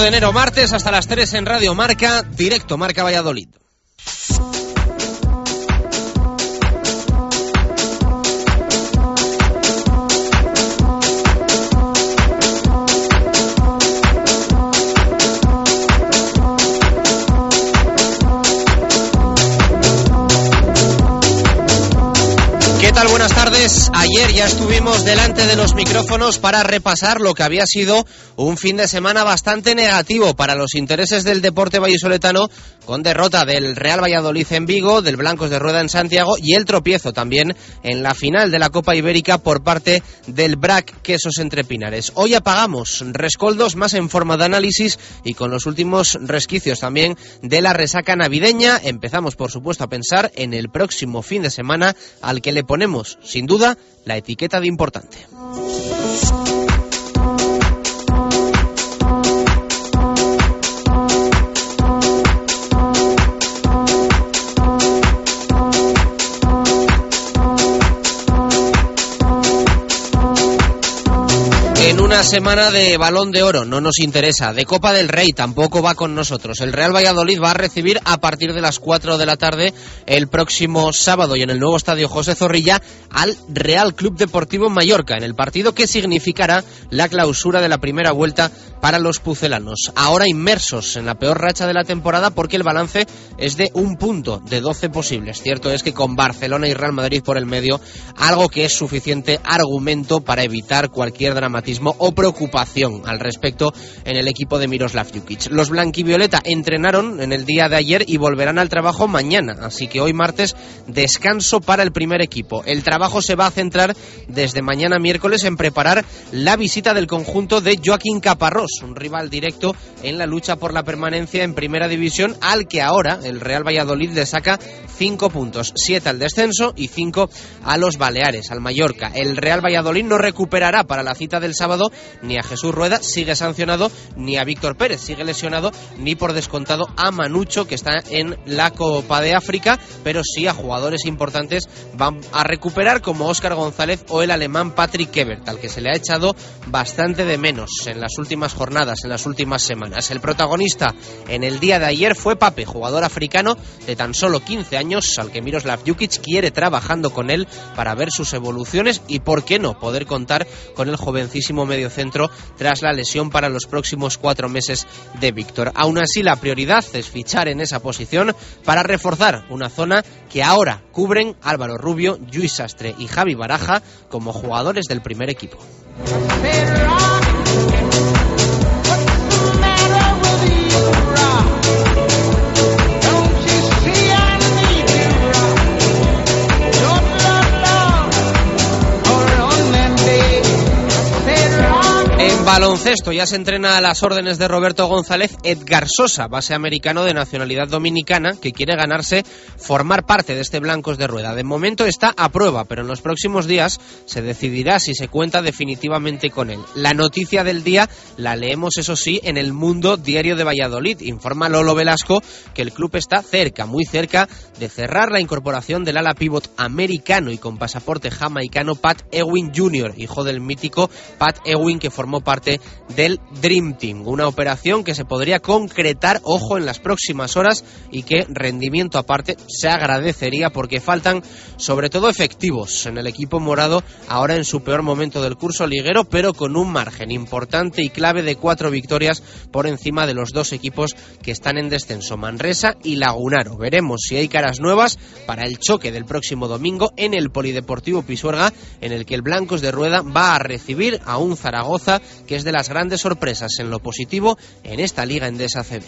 De enero, martes, hasta las 3 en Radio Marca, directo Marca Valladolid. 3 Ayer ya estuvimos delante de los micrófonos para repasar lo que había sido un fin de semana bastante negativo para los intereses del deporte vallisoletano, con derrota del Real Valladolid en Vigo, del Blancos de Rueda en Santiago y el tropiezo también en la final de la Copa Ibérica por parte del BRAC Quesos Entre Pinares. Hoy apagamos rescoldos más en forma de análisis y con los últimos resquicios también de la resaca navideña. Empezamos, por supuesto, a pensar en el próximo fin de semana al que le ponemos, sin duda, la etiqueta de importante. En una semana de balón de oro no nos interesa, de Copa del Rey tampoco va con nosotros. El Real Valladolid va a recibir a partir de las 4 de la tarde el próximo sábado y en el nuevo estadio José Zorrilla al Real Club Deportivo Mallorca, en el partido que significará la clausura de la primera vuelta para los pucelanos. Ahora inmersos en la peor racha de la temporada porque el balance es de un punto de 12 posibles. Cierto es que con Barcelona y Real Madrid por el medio, algo que es suficiente argumento para evitar cualquier dramatismo o preocupación al respecto en el equipo de Miroslav Jukic. Los blanquivioleta entrenaron en el día de ayer y volverán al trabajo mañana, así que hoy martes descanso para el primer equipo. El trabajo se va a centrar desde mañana miércoles en preparar la visita del conjunto de Joaquín Caparrós, un rival directo en la lucha por la permanencia en primera división, al que ahora el Real Valladolid le saca cinco puntos, siete al descenso y cinco a los Baleares, al Mallorca. El Real Valladolid no recuperará para la cita del sábado ni a Jesús Rueda, sigue sancionado, ni a Víctor Pérez, sigue lesionado, ni por descontado a Manucho, que está en la Copa de África, pero sí a jugadores importantes van a recuperar como Óscar González o el alemán Patrick Ebert, al que se le ha echado bastante de menos en las últimas jornadas, en las últimas semanas. El protagonista en el día de ayer fue Pape, jugador africano de tan solo 15 años, al que Miroslav Jukic quiere trabajando con él para ver sus evoluciones y, por qué no, poder contar con el jovencísimo medio centro tras la lesión para los próximos cuatro meses de Víctor. Aún así, la prioridad es fichar en esa posición para reforzar una zona que ahora cubren Álvaro Rubio, Luis Sastre y Javi Baraja como jugadores del primer equipo. Baloncesto ya se entrena a las órdenes de Roberto González Edgar Sosa, base americano de nacionalidad dominicana, que quiere ganarse formar parte de este Blancos de Rueda. De momento está a prueba, pero en los próximos días se decidirá si se cuenta definitivamente con él. La noticia del día la leemos, eso sí, en el Mundo Diario de Valladolid. Informa Lolo Velasco que el club está cerca, muy cerca, de cerrar la incorporación del ala pívot americano y con pasaporte jamaicano Pat Ewing Jr., hijo del mítico Pat Ewing que formó parte del Dream Team. Una operación que se podría concretar, ojo, en las próximas horas y que rendimiento aparte se agradecería porque faltan sobre todo efectivos en el equipo morado ahora en su peor momento del curso liguero, pero con un margen importante y clave de cuatro victorias por encima de los dos equipos que están en descenso, Manresa y Lagunaro. Veremos si hay caras nuevas para el choque del próximo domingo en el Polideportivo Pisuerga, en el que el Blancos de Rueda va a recibir a un Zaragoza que es de las grandes sorpresas en lo positivo en esta Liga Endesa CB.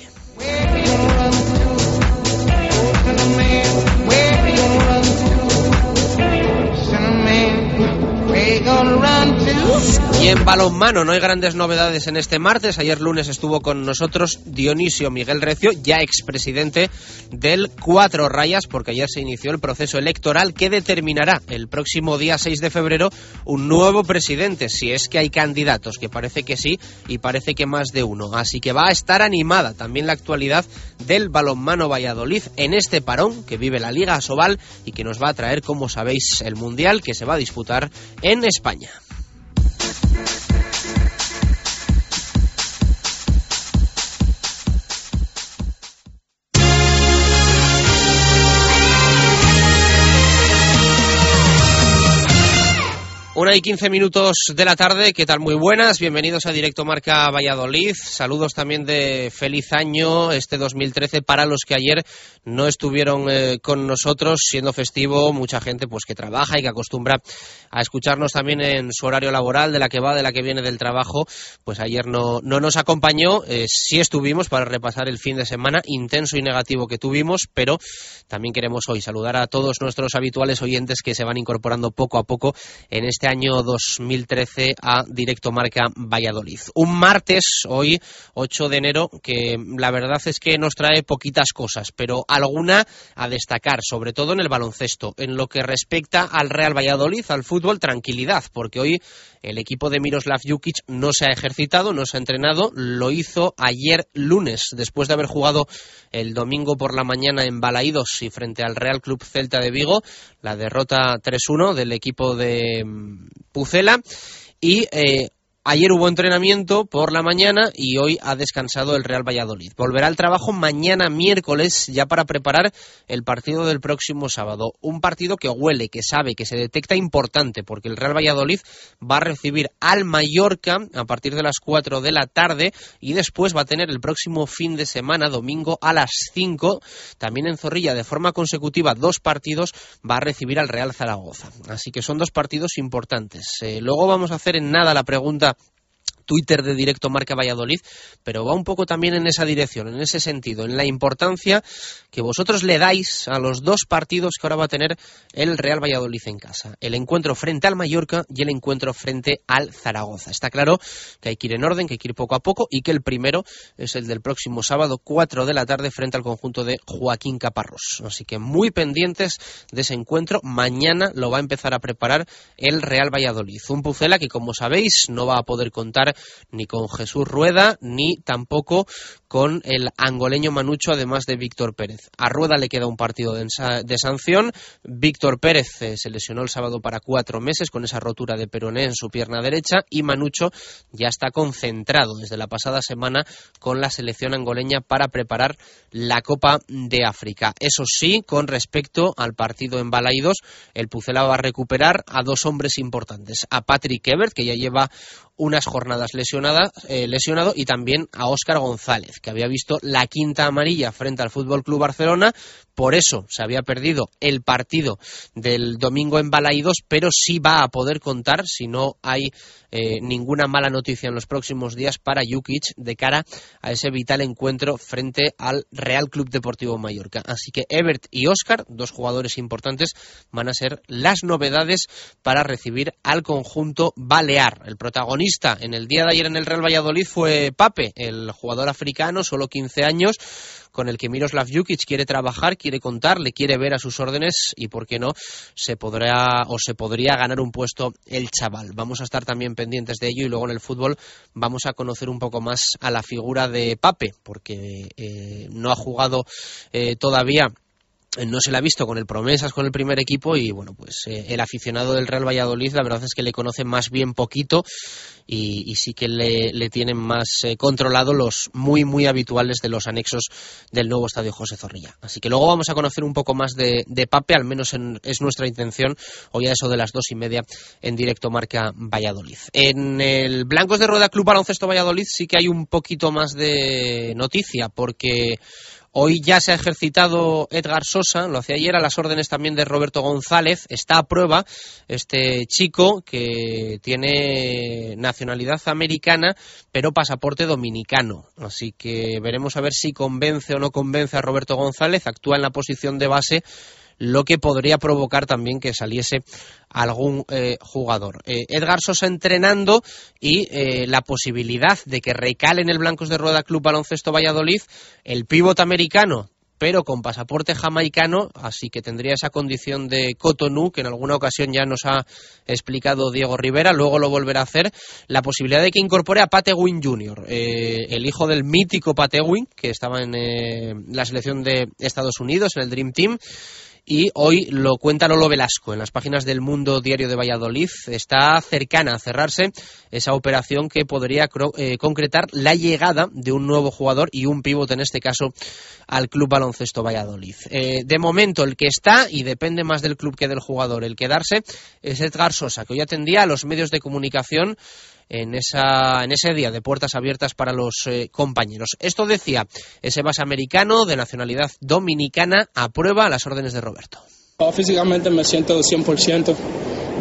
Y en balonmano no hay grandes novedades en este martes. Ayer lunes estuvo con nosotros Dionisio Miguel Recio, ya expresidente del Cuatro Rayas, porque ayer se inició el proceso electoral que determinará el próximo día 6 de febrero un nuevo presidente, si es que hay candidatos, que parece que sí y parece que más de uno. Así que va a estar animada también la actualidad del balonmano Valladolid en este parón que vive la Liga Asobal y que nos va a traer, como sabéis, el Mundial que se va a disputar en España. Una y quince minutos de la tarde, ¿qué tal? Muy buenas, bienvenidos a Directo Marca Valladolid. Saludos también de feliz año este 2013 para los que ayer no estuvieron eh, con nosotros, siendo festivo, mucha gente pues que trabaja y que acostumbra a escucharnos también en su horario laboral, de la que va, de la que viene del trabajo, pues ayer no, no nos acompañó, eh, sí estuvimos para repasar el fin de semana intenso y negativo que tuvimos, pero también queremos hoy saludar a todos nuestros habituales oyentes que se van incorporando poco a poco en este este año 2013 a Directo Marca Valladolid. Un martes, hoy 8 de enero, que la verdad es que nos trae poquitas cosas, pero alguna a destacar, sobre todo en el baloncesto. En lo que respecta al Real Valladolid, al fútbol, tranquilidad, porque hoy el equipo de Miroslav Jukic no se ha ejercitado, no se ha entrenado, lo hizo ayer lunes, después de haber jugado el domingo por la mañana en Balaídos y frente al Real Club Celta de Vigo, la derrota 3-1 del equipo de mm, Pucela. Y eh, Ayer hubo entrenamiento por la mañana y hoy ha descansado el Real Valladolid. Volverá al trabajo mañana miércoles ya para preparar el partido del próximo sábado. Un partido que huele, que sabe, que se detecta importante porque el Real Valladolid va a recibir al Mallorca a partir de las 4 de la tarde y después va a tener el próximo fin de semana, domingo a las 5, también en Zorrilla de forma consecutiva dos partidos, va a recibir al Real Zaragoza. Así que son dos partidos importantes. Eh, luego vamos a hacer en nada la pregunta Twitter de Directo Marca Valladolid, pero va un poco también en esa dirección, en ese sentido, en la importancia que vosotros le dais a los dos partidos que ahora va a tener el Real Valladolid en casa. El encuentro frente al Mallorca y el encuentro frente al Zaragoza. Está claro que hay que ir en orden, que hay que ir poco a poco y que el primero es el del próximo sábado, 4 de la tarde, frente al conjunto de Joaquín Caparrós. Así que muy pendientes de ese encuentro. Mañana lo va a empezar a preparar el Real Valladolid. Un Pucela que, como sabéis, no va a poder contar ni con Jesús Rueda, ni tampoco con el angoleño Manucho, además de Víctor Pérez. A Rueda le queda un partido de, sanción. Víctor Pérez eh, se lesionó el sábado para cuatro meses con esa rotura de peroné en su pierna derecha y Manucho ya está concentrado desde la pasada semana con la selección angoleña para preparar la Copa de África. Eso sí, con respecto al partido en Balaidos, el Pucela va a recuperar a dos hombres importantes, a Patrick Ebert, que ya lleva unas jornadas lesionada, eh, lesionado y también a Óscar González, que había visto la quinta amarilla frente al Fútbol Club Barcelona, por eso se había perdido el partido del domingo en Balaídos, pero sí va a poder contar si no hay eh, ninguna mala noticia en los próximos días para Jukic de cara a ese vital encuentro frente al Real Club Deportivo Mallorca. Así que Ebert y Oscar, dos jugadores importantes, van a ser las novedades para recibir al conjunto balear. El protagonista en el día de ayer en el Real Valladolid fue Pape, el jugador africano, solo 15 años, con el que Miroslav Jukic quiere trabajar, quiere contar, le quiere ver a sus órdenes y, por qué no, se podrá o se podría ganar un puesto el chaval. Vamos a estar también pendientes de ello y luego en el fútbol vamos a conocer un poco más a la figura de Pape, porque eh, no ha jugado eh, todavía no se le ha visto con el promesas con el primer equipo y bueno pues eh, el aficionado del Real Valladolid la verdad es que le conoce más bien poquito y, sí que le, tienen más eh, controlado los muy muy habituales de los anexos del nuevo estadio José Zorrilla. Así que luego vamos a conocer un poco más de, Pape al menos es nuestra intención hoy a eso de las dos y media en directo marca Valladolid. En el Blancos de Rueda Club Baloncesto Valladolid sí que hay un poquito más de noticia porque Hoy ya se ha ejercitado Edgar Sosa, lo hacía ayer a las órdenes también de Roberto González. Está a prueba este chico que tiene nacionalidad americana, pero pasaporte dominicano. Así que veremos a ver si convence o no convence a Roberto González. Actúa en la posición de base lo que podría provocar también que saliese algún eh, jugador. Eh, Edgar Sosa entrenando y eh, la posibilidad de que recale en el Blancos de Rueda Club Baloncesto Valladolid el pívot americano pero con pasaporte jamaicano, así que tendría esa condición de Cotonou, que en alguna ocasión ya nos ha explicado Diego Rivera, luego lo volverá a hacer, la posibilidad de que incorpore a Patewin Jr., el hijo del mítico Patewin, que estaba en la selección de Estados Unidos, en el Dream Team, y hoy lo cuenta Lolo Velasco en las páginas del Mundo Diario de Valladolid. Está cercana a cerrarse esa operación que podría eh, concretar la llegada de un nuevo jugador y un pivote en este caso al Club Baloncesto Valladolid. Eh, de momento el que está, y depende más del club que del jugador, el quedarse, es Edgar Sosa, que hoy atendía a los medios de comunicación en, esa, en ese día de puertas abiertas para los eh, compañeros. Esto decía ese base americano de nacionalidad dominicana aprueba las órdenes de Roberto. Oh, físicamente me siento 100%,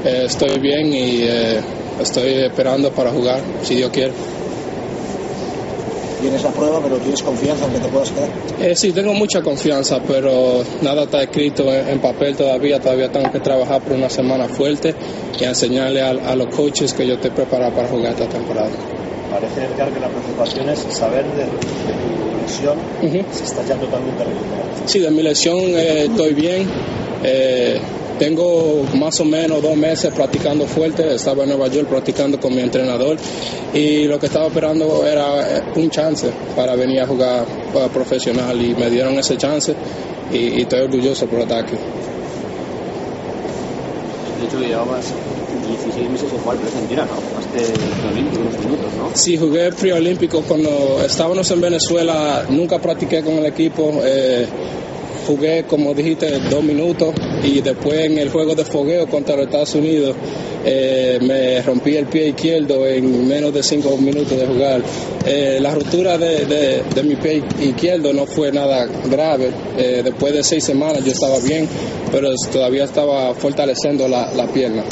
eh, estoy bien y eh, estoy esperando para jugar, si Dios quiere tienes la prueba, pero tienes confianza en que te puedas quedar. Eh, sí, tengo mucha confianza, pero nada está escrito en, papel todavía. Todavía tengo que trabajar por una semana fuerte y enseñarle a, los coaches que yo estoy preparado para jugar esta temporada. Parece, Edgar, que la preocupación es saber de, tu lesión si estás ya totalmente recuperado. Sí, de mi lesión eh, estoy bien. Eh, tengo más o menos dos meses practicando fuerte, estaba en Nueva York practicando con mi entrenador y lo que estaba esperando era eh, un chance para venir a jugar profesional y me dieron ese chance y, estoy orgulloso por estar aquí. De hecho, llevabas 16 meses en jugar presentina, ¿no? Jugaste preolímpico unos minutos, ¿no? Sí, jugué preolímpico cuando estábamos en Venezuela, nunca practiqué con el equipo. Eh, jugué, como dijiste, dos minutos y después en el juego de fogueo contra los Estados Unidos eh, me rompí el pie izquierdo en menos de cinco minutos de jugar. Eh, la ruptura de, mi pie izquierdo no fue nada grave. Eh, después de seis semanas yo estaba bien, pero todavía estaba fortaleciendo la, la pierna.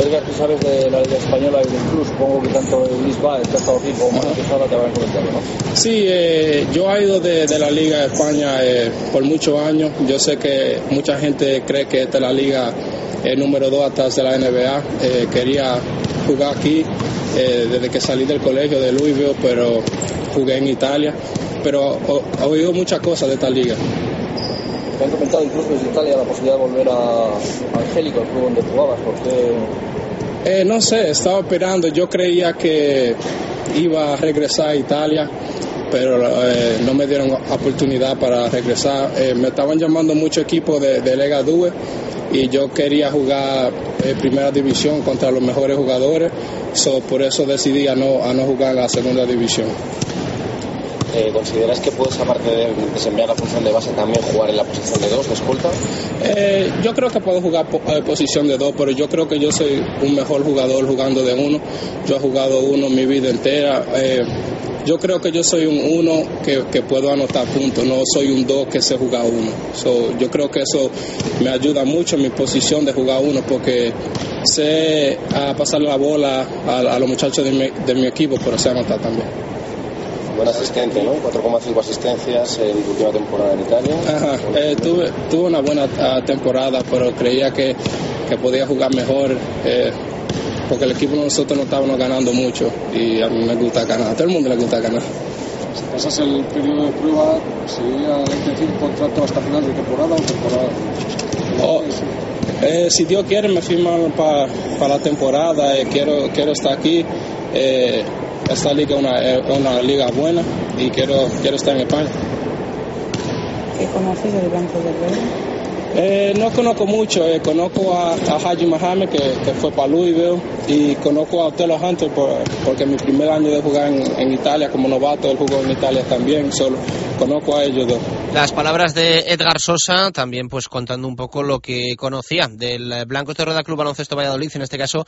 Edgar, tú sabes de la Liga Española y del Club, supongo que tanto Luis Baez, que ha estado aquí, como Manuel Quesada te habrán comentado, ¿no? Sí, eh, yo he ido de, la Liga de España eh, por muchos años. Yo sé que mucha gente cree que esta es la liga eh, número 2 atrás de la NBA. quería jugar aquí desde que salí del colegio de Louisville, pero jugué en Italia. Pero he oído muchas cosas de esta liga. Me han comentado incluso desde Italia la posibilidad de volver a Angélico, el club donde jugabas. ¿Por eh, no sé, estaba esperando. Yo creía que iba a regresar a Italia, pero eh, no me dieron oportunidad para regresar. Eh, me estaban llamando muchos equipos de, de, Lega Due y yo quería jugar en primera división contra los mejores jugadores, por eso decidí a no, a no jugar en la segunda división. Eh, ¿Consideras que puedes, aparte de desempeñar la función de base, también jugar en la posición de dos, de escolta? Eh, yo creo que puedo jugar en eh, posición de dos, pero yo creo que yo soy un mejor jugador jugando de uno. Yo he jugado uno mi vida entera. yo creo que yo soy un uno que, puedo anotar puntos, no soy un dos que se juega uno. yo creo que eso me ayuda mucho en mi posición de jugar uno porque sé a pasar la bola a, los muchachos de mi, de mi equipo, pero sé anotar también buen asistente, ¿no? 4,5 asistencias en tu última temporada en Italia. Ajá, eh, tuve, tuve, una buena ah, temporada, pero creía que, que podía jugar mejor. Eh, porque el equipo nosotros no estábamos ganando mucho y a mí me gusta ganar, a todo el mundo le gusta ganar. Si pasas el periodo de prueba, ¿sería intención contrato hasta final de temporada o temporada? Oh, eh, si Dios quiere me firman para la temporada, eh, quiero, quiero estar aquí. Eh, esta liga es una, liga buena y quiero, estar en España. ¿Qué conoces del Banco del Rey? Eh, no conozco mucho, eh, conozco a, a Haji Mohamed que, fue para Louisville y conozco a Otelo Hunter por- porque mi primer año de jugar en, Italia como novato, él jugó en Italia también, solo conozco a ellos dos. Las palabras de Edgar Sosa, también pues contando un poco lo que conocía del eh, Blanco de Rueda Club Baloncesto Valladolid, en este caso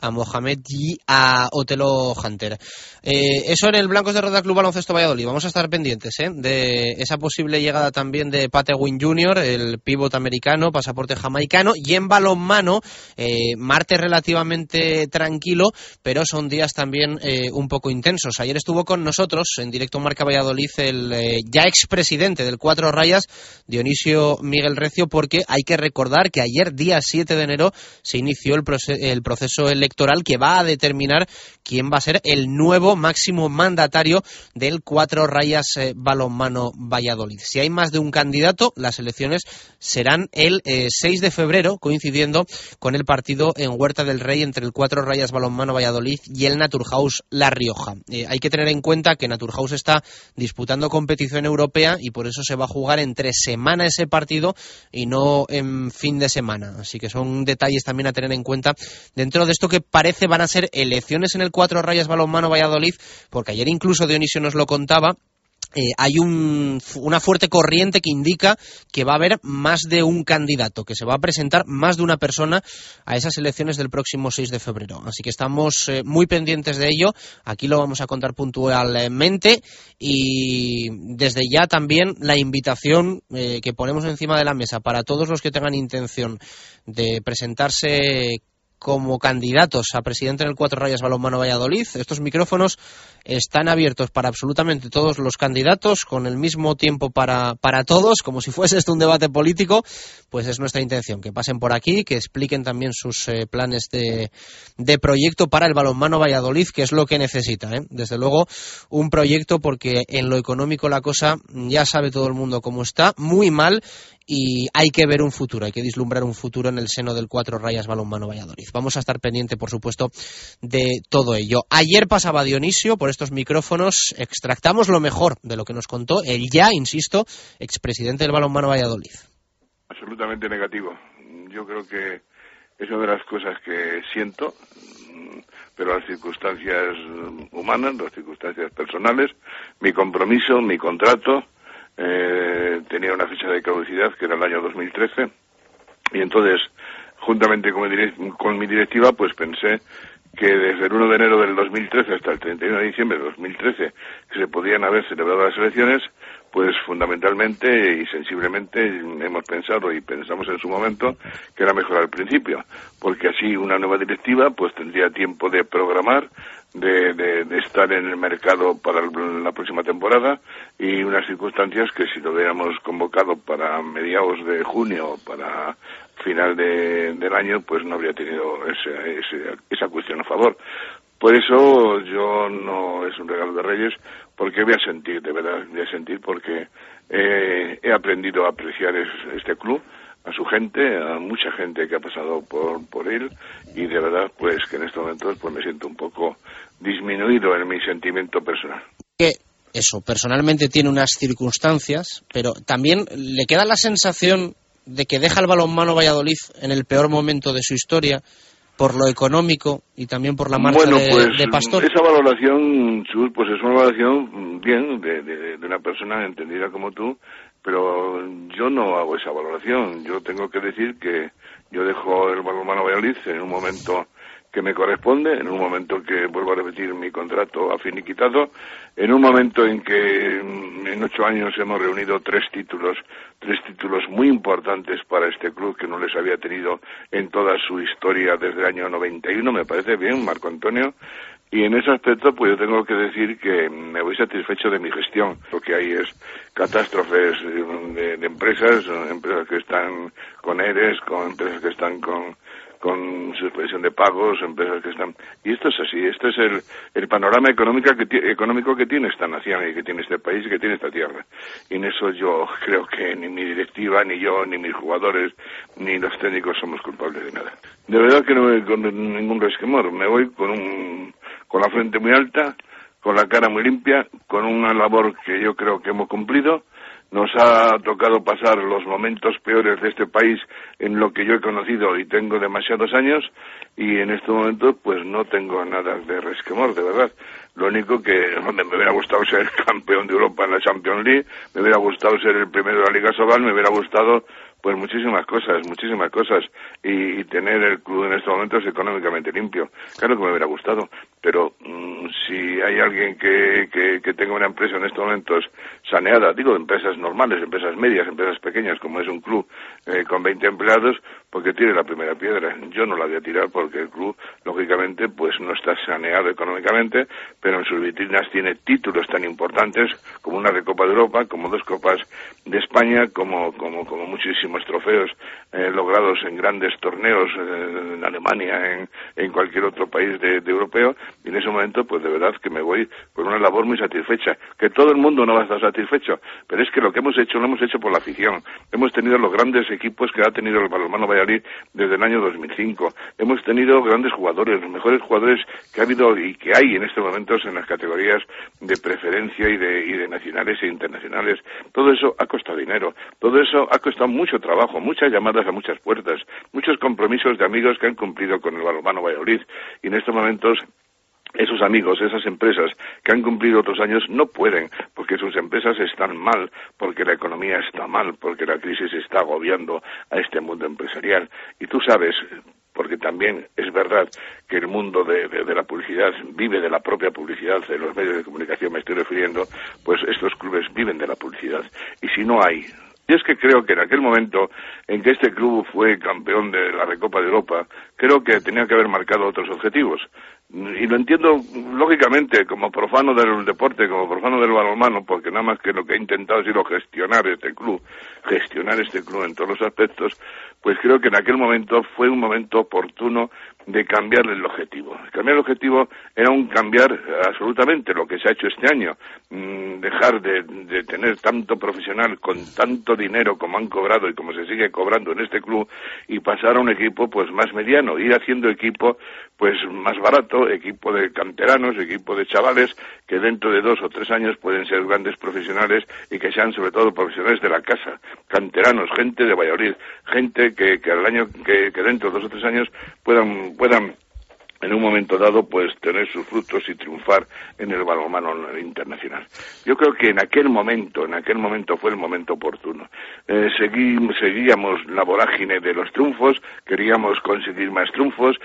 a Mohamed y a Otelo Hunter. Eh, eso en el Blancos de Rueda Club Baloncesto Valladolid. Vamos a estar pendientes de esa posible llegada también de Pate Wynn Jr., el pívot americano, pasaporte jamaicano, y en balonmano, eh, martes relativamente tranquilo, pero son días también eh, un poco intensos. Ayer estuvo con nosotros en directo Marca Valladolid el eh, ya expresidente del Cuatro Rayas, Dionisio Miguel Recio, porque hay que recordar que ayer, día 7 de enero, se inició el, proce- el proceso electoral que va a determinar quién va a ser el nuevo máximo mandatario del Cuatro Rayas eh, Balonmano Valladolid. Si hay más de un candidato, las elecciones serán el eh, 6 de febrero, coincidiendo con el partido en Huerta del Rey entre el Cuatro Rayas Balonmano Valladolid y el Naturhaus La Rioja. Eh, hay que tener en cuenta que Naturhaus está disputando competición europea y por eso se va a jugar entre semana ese partido y no en fin de semana. Así que son detalles también a tener en cuenta dentro de esto que parece van a ser elecciones en el Cuatro Rayas Balonmano Valladolid, porque ayer incluso Dionisio nos lo contaba. Eh, hay un- una fuerte corriente que indica que va a haber más de un candidato, que se va a presentar más de una persona a esas elecciones del próximo 6 de febrero. Así que estamos eh, muy pendientes de ello. Aquí lo vamos a contar puntualmente y desde ya también la invitación eh, que ponemos encima de la mesa para todos los que tengan intención de presentarse como candidatos a presidente en el Cuatro Rayas Balonmano Valladolid. Estos micrófonos están abiertos para absolutamente todos los candidatos, con el mismo tiempo para, para todos, como si fuese esto un debate político, pues es nuestra intención, que pasen por aquí, que expliquen también sus eh, planes de, de proyecto para el balonmano Valladolid, que es lo que necesita. ¿eh? Desde luego, un proyecto porque en lo económico la cosa ya sabe todo el mundo cómo está, muy mal, y hay que ver un futuro, hay que vislumbrar un futuro en el seno del Cuatro Rayas Balonmano Valladolid. Vamos a estar pendiente, por supuesto, de todo ello. Ayer pasaba Dionisio por estos micrófonos, extractamos lo mejor de lo que nos contó el ya, insisto, expresidente del Balonmano Valladolid. absolutamente negativo. Yo creo que es una de las cosas que siento, pero las circunstancias humanas, las circunstancias personales, mi compromiso, mi contrato, eh, tenía una fecha de caducidad que era el año 2013 y entonces, juntamente con mi directiva, pues pensé que desde el 1 de enero del 2013 hasta el 31 de diciembre de 2013 que se podían haber celebrado las elecciones, pues fundamentalmente y sensiblemente hemos pensado y pensamos en su momento que era mejor al principio, porque así una nueva directiva pues tendría tiempo de programar, de, de- de estar en el mercado para la próxima temporada y unas circunstancias que si lo hubiéramos convocado para mediados de junio, para final de- del año, pues no habría tenido ese- ese- esa cuestión a favor. Por eso yo no es un regalo de Reyes, porque voy a sentir, de verdad, voy a sentir porque eh, he aprendido a apreciar es- este club, a su gente, a mucha gente que ha pasado por, por él y de verdad pues que en estos momentos pues me siento un poco disminuido en mi sentimiento personal. que eso personalmente tiene unas circunstancias, pero también le queda la sensación de que deja el balonmano Valladolid en el peor momento de su historia por lo económico y también por la marcha bueno, de, pues de Pastor. esa valoración, Chus, pues es una valoración bien de, de- de una persona entendida como tú, pero yo no hago esa valoración. Yo tengo que decir que yo dejo el balonmano Valladolid en un momento que me corresponde, en un momento que vuelvo a repetir mi contrato a finiquitado, en un momento en que mm, en ocho años hemos reunido tres títulos, tres títulos muy importantes para este club que no les había tenido en toda su historia desde el año 91, me parece bien, Marco Antonio, y en ese aspecto, pues yo tengo que decir que me voy satisfecho de mi gestión. Lo que hay es catástrofes eh, de, de empresas, eh, empresas que están con ERES, con empresas que están con, con suspensión de pagos, empresas que están... Y esto es así, este es el, el panorama económico que, económico que tiene esta nación y que tiene este país y que tiene esta tierra. Y en eso yo creo que ni mi directiva, ni yo, ni mis jugadores, ni los técnicos somos culpables de nada. De verdad que no voy con ningún resquemor, me voy con, un, con la frente muy alta, con la cara muy limpia, con una labor que yo creo que hemos cumplido nos ha tocado pasar los momentos peores de este país en lo que yo he conocido y tengo demasiados años y en este momento pues no tengo nada de resquemor, de verdad. Lo único que me hubiera gustado ser campeón de Europa en la Champions League, me hubiera gustado ser el primero de la Liga Sobal, me hubiera gustado pues muchísimas cosas, muchísimas cosas. Y, tener el club en estos momentos económicamente limpio. Claro que me hubiera gustado, pero mm, si hay alguien que, que, tenga una empresa en estos momentos saneada, digo empresas normales, empresas medias, empresas pequeñas, como es un club eh, con 20 empleados, porque tiene la primera piedra. Yo no la voy a tirar porque el club, lógicamente, pues no está saneado económicamente, pero en sus vitrinas tiene títulos tan importantes como una Recopa de Europa, como dos Copas de España, como, como, como muchísimos trofeos eh, logrados en grandes torneos eh, en Alemania, en, en cualquier otro país de, europeo, y en ese momento, pues de verdad que me voy con una labor muy satisfecha, que todo el mundo no va a estar satisfecho, pero es que lo que hemos hecho lo hemos hecho por la afición. Hemos tenido los grandes equipos que ha tenido el balonmano desde el año 2005. Hemos tenido grandes jugadores, los mejores jugadores que ha habido y que hay en estos momentos en las categorías de preferencia y de, y de nacionales e internacionales. Todo eso ha costado dinero, todo eso ha costado mucho trabajo, muchas llamadas a muchas puertas, muchos compromisos de amigos que han cumplido con el balonmano Valladolid y en estos momentos esos amigos, esas empresas que han cumplido otros años no pueden, porque sus empresas están mal, porque la economía está mal, porque la crisis está agobiando a este mundo empresarial. Y tú sabes, porque también es verdad que el mundo de, la publicidad vive de la propia publicidad, de los medios de comunicación me estoy refiriendo, pues estos clubes viven de la publicidad. Y si no hay y es que creo que en aquel momento en que este club fue campeón de la Recopa de Europa, creo que tenía que haber marcado otros objetivos y lo entiendo lógicamente como profano del deporte, como profano del balonmano, porque nada más que lo que he intentado ha sido gestionar este club, gestionar este club en todos los aspectos, pues creo que en aquel momento fue un momento oportuno de cambiar el objetivo. Cambiar el objetivo era un cambiar absolutamente lo que se ha hecho este año, mm, dejar de, de tener tanto profesional con tanto dinero como han cobrado y como se sigue cobrando en este club y pasar a un equipo pues más mediano, ir haciendo equipo pues más barato, equipo de canteranos, equipo de chavales que dentro de dos o tres años pueden ser grandes profesionales y que sean sobre todo profesionales de la casa, canteranos, gente de Valladolid, gente que, que al año que, que dentro de dos o tres años puedan puedan en un momento dado pues tener sus frutos y triunfar en el balonmano internacional. Yo creo que en aquel momento, en aquel momento fue el momento oportuno. Eh, seguíamos la vorágine de los triunfos, queríamos conseguir más triunfos,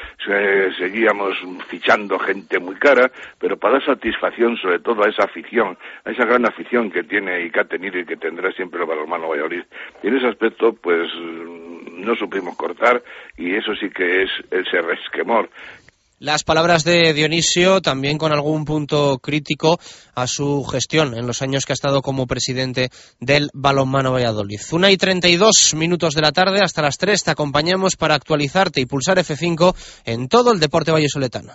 seguíamos fichando gente muy cara, pero para dar satisfacción sobre todo a esa afición, a esa gran afición que tiene y que ha tenido y que tendrá siempre el balonmano Valladolid. Y en ese aspecto pues no supimos cortar y eso sí que es ese resquemor las palabras de Dionisio también con algún punto crítico a su gestión en los años que ha estado como presidente del Balonmano Valladolid. Una y 32 minutos de la tarde hasta las 3 te acompañamos para actualizarte y pulsar F5 en todo el deporte vallesoletano.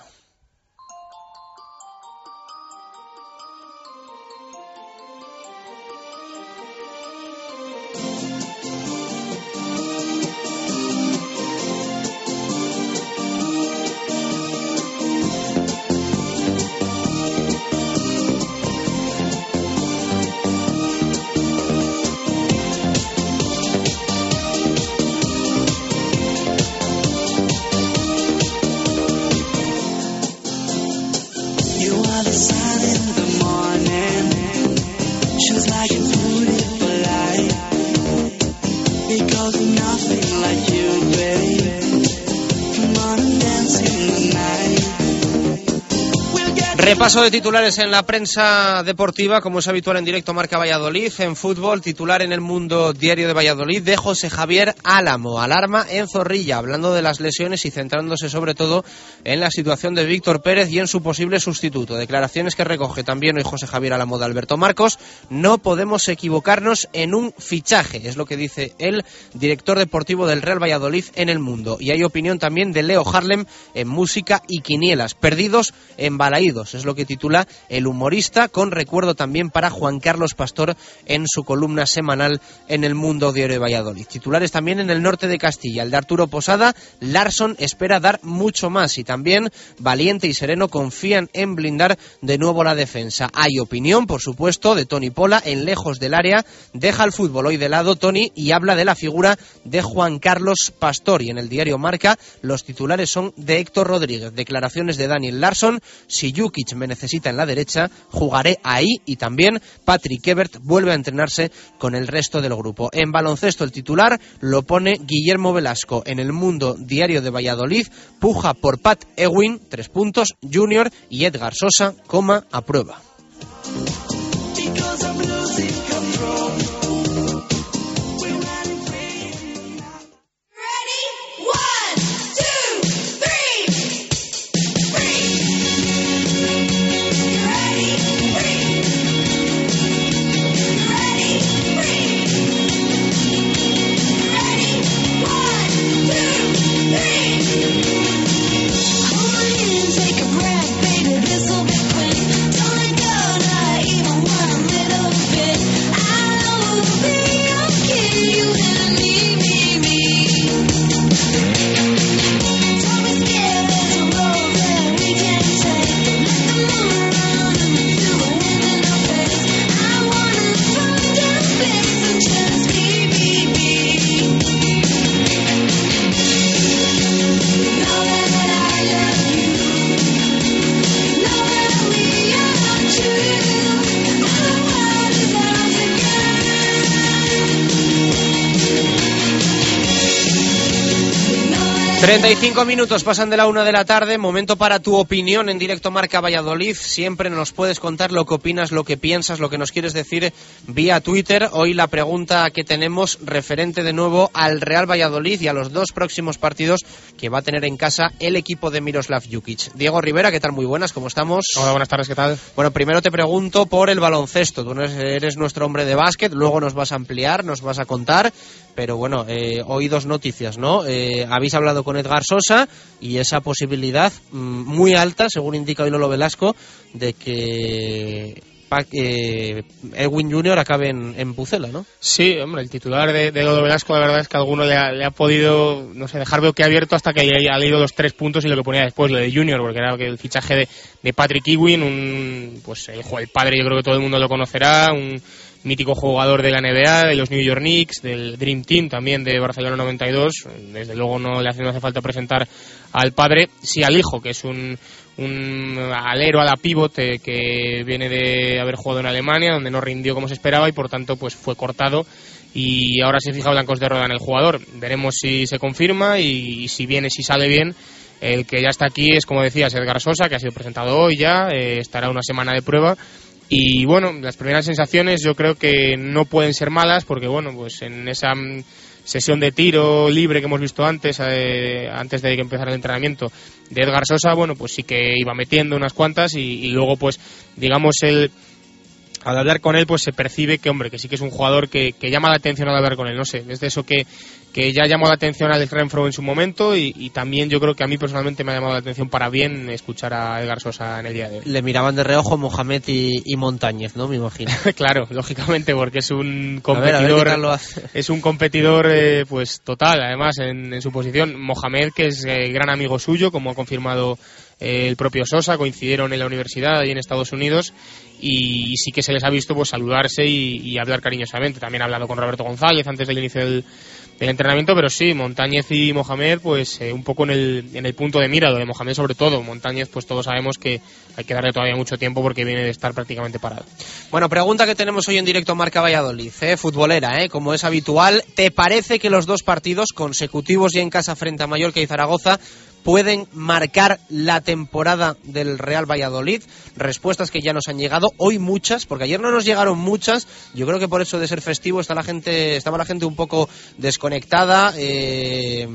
Repaso de titulares en la prensa deportiva, como es habitual en directo Marca Valladolid. En fútbol, titular en el Mundo Diario de Valladolid de José Javier Álamo. Alarma en Zorrilla, hablando de las lesiones y centrándose sobre todo en la situación de Víctor Pérez y en su posible sustituto. Declaraciones que recoge también hoy José Javier Álamo de Alberto Marcos. No podemos equivocarnos en un fichaje, es lo que dice el director deportivo del Real Valladolid en el Mundo. Y hay opinión también de Leo Harlem en música y quinielas. Perdidos, embalaídos es lo que titula el humorista, con recuerdo también para Juan Carlos Pastor en su columna semanal en el Mundo Diario de Valladolid. Titulares también en el norte de Castilla, el de Arturo Posada, Larson espera dar mucho más y también Valiente y Sereno confían en blindar de nuevo la defensa. Hay opinión, por supuesto, de Tony Pola en lejos del área, deja el fútbol hoy de lado Tony y habla de la figura de Juan Carlos Pastor y en el diario Marca los titulares son de Héctor Rodríguez, declaraciones de Daniel Larson, si Me necesita en la derecha, jugaré ahí y también Patrick Ebert vuelve a entrenarse con el resto del grupo. En baloncesto el titular lo pone Guillermo Velasco en el Mundo Diario de Valladolid, puja por Pat Ewing, tres puntos, Junior y Edgar Sosa, coma a prueba. 35 minutos pasan de la una de la tarde, momento para tu opinión en directo Marca Valladolid. Siempre nos puedes contar lo que opinas, lo que piensas, lo que nos quieres decir vía Twitter. Hoy la pregunta que tenemos referente de nuevo al Real Valladolid y a los dos próximos partidos que va a tener en casa el equipo de Miroslav Jukic. Diego Rivera, ¿qué tal? Muy buenas, ¿cómo estamos? Hola, buenas tardes, ¿qué tal? Bueno, primero te pregunto por el baloncesto. Tú eres nuestro hombre de básquet, luego nos vas a ampliar, nos vas a contar pero bueno, eh, hoy dos noticias, ¿no? Eh, habéis hablado con Edgar Sosa y esa posibilidad mm, muy alta, según indica hoy Lolo Velasco, de que eh, Edwin Jr. acabe en, Pucela, ¿no? Sí, hombre, el titular de, Lolo Velasco, la verdad es que alguno le ha, podido, no sé, dejar que abierto hasta que haya leído los tres puntos y lo que ponía después, lo de Junior, porque era el fichaje de, Patrick Ewing, un, pues el, el padre, yo creo que todo el mundo lo conocerá, un mítico jugador de la NBA, de los New York Knicks, del Dream Team también de Barcelona 92. Desde luego no le hace, no hace falta presentar al padre, sí al hijo, que es un, un alero a la pivote que viene de haber jugado en Alemania, donde no rindió como se esperaba y por tanto pues fue cortado y ahora se fija blancos de roda en el jugador. Veremos si se confirma y, si viene, si sale bien. El que ya está aquí es, como decías, Edgar Sosa, que ha sido presentado hoy ya, eh, estará una semana de prueba y bueno, las primeras sensaciones yo creo que no pueden ser malas porque bueno, pues en esa mm, sesión de tiro libre que hemos visto antes, eh, antes de que empezara el entrenamiento de Edgar Sosa, bueno, pues sí que iba metiendo unas cuantas y, luego pues digamos el al hablar con él pues se percibe que hombre que sí que es un jugador que, que llama la atención al hablar con él. No sé es de eso que, que ya llamó la atención a Alex Renfro en su momento y, también yo creo que a mí personalmente me ha llamado la atención para bien escuchar a Edgar Sosa en el día de hoy. Le miraban de reojo Mohamed y, Montañez, ¿no? Me imagino. claro, lógicamente, porque es un competidor, es un competidor eh, pues total, además en, su posición. Mohamed, que es eh, gran amigo suyo, como ha confirmado eh, el propio Sosa, coincidieron en la universidad y en Estados Unidos y, sí que se les ha visto pues saludarse y, y hablar cariñosamente. También ha hablado con Roberto González antes del inicio del el entrenamiento, pero sí, Montañez y Mohamed, pues eh, un poco en el, en el punto de mira, lo de Mohamed sobre todo. Montañez, pues todos sabemos que hay que darle todavía mucho tiempo porque viene de estar prácticamente parado. Bueno, pregunta que tenemos hoy en directo Marca Valladolid, ¿eh? futbolera, ¿eh? como es habitual. ¿Te parece que los dos partidos consecutivos ya en casa frente a Mallorca y Zaragoza pueden marcar la temporada del Real Valladolid. Respuestas que ya nos han llegado, hoy muchas, porque ayer no nos llegaron muchas. Yo creo que por eso de ser festivo está la gente, estaba la gente un poco desconectada, eh,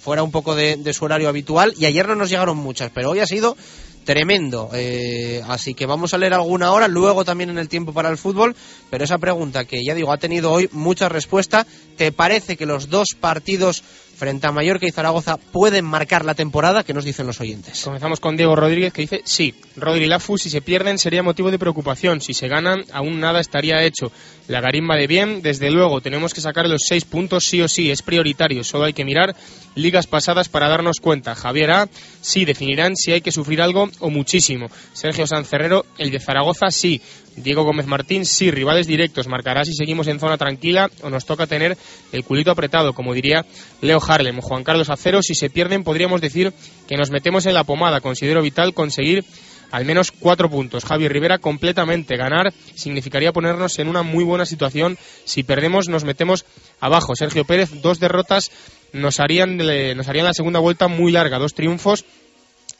fuera un poco de, su horario habitual, y ayer no nos llegaron muchas, pero hoy ha sido tremendo. Eh, así que vamos a leer alguna hora, luego también en el tiempo para el fútbol. Pero esa pregunta que ya digo ha tenido hoy mucha respuesta. ¿Te parece que los dos partidos frente a Mallorca y Zaragoza pueden marcar la temporada? ¿Qué nos dicen los oyentes? Comenzamos con Diego Rodríguez que dice sí. Rodri Lafu, si se pierden sería motivo de preocupación. Si se ganan, aún nada estaría hecho. La garimba de bien, desde luego, tenemos que sacar los seis puntos sí o sí, es prioritario. Solo hay que mirar ligas pasadas para darnos cuenta. Javier A, sí, definirán si hay que sufrir algo o muchísimo. Sergio Sancerrero, el de Zaragoza, sí. Diego Gómez Martín, sí, rivales directos. Marcará si seguimos en zona tranquila o nos toca tener el culito apretado, como diría Leo Harlem. Juan Carlos Acero, si se pierden, podríamos decir que nos metemos en la pomada. Considero vital conseguir al menos cuatro puntos. Javier Rivera completamente. Ganar significaría ponernos en una muy buena situación. Si perdemos nos metemos abajo. Sergio Pérez, dos derrotas nos harían, nos harían la segunda vuelta muy larga. Dos triunfos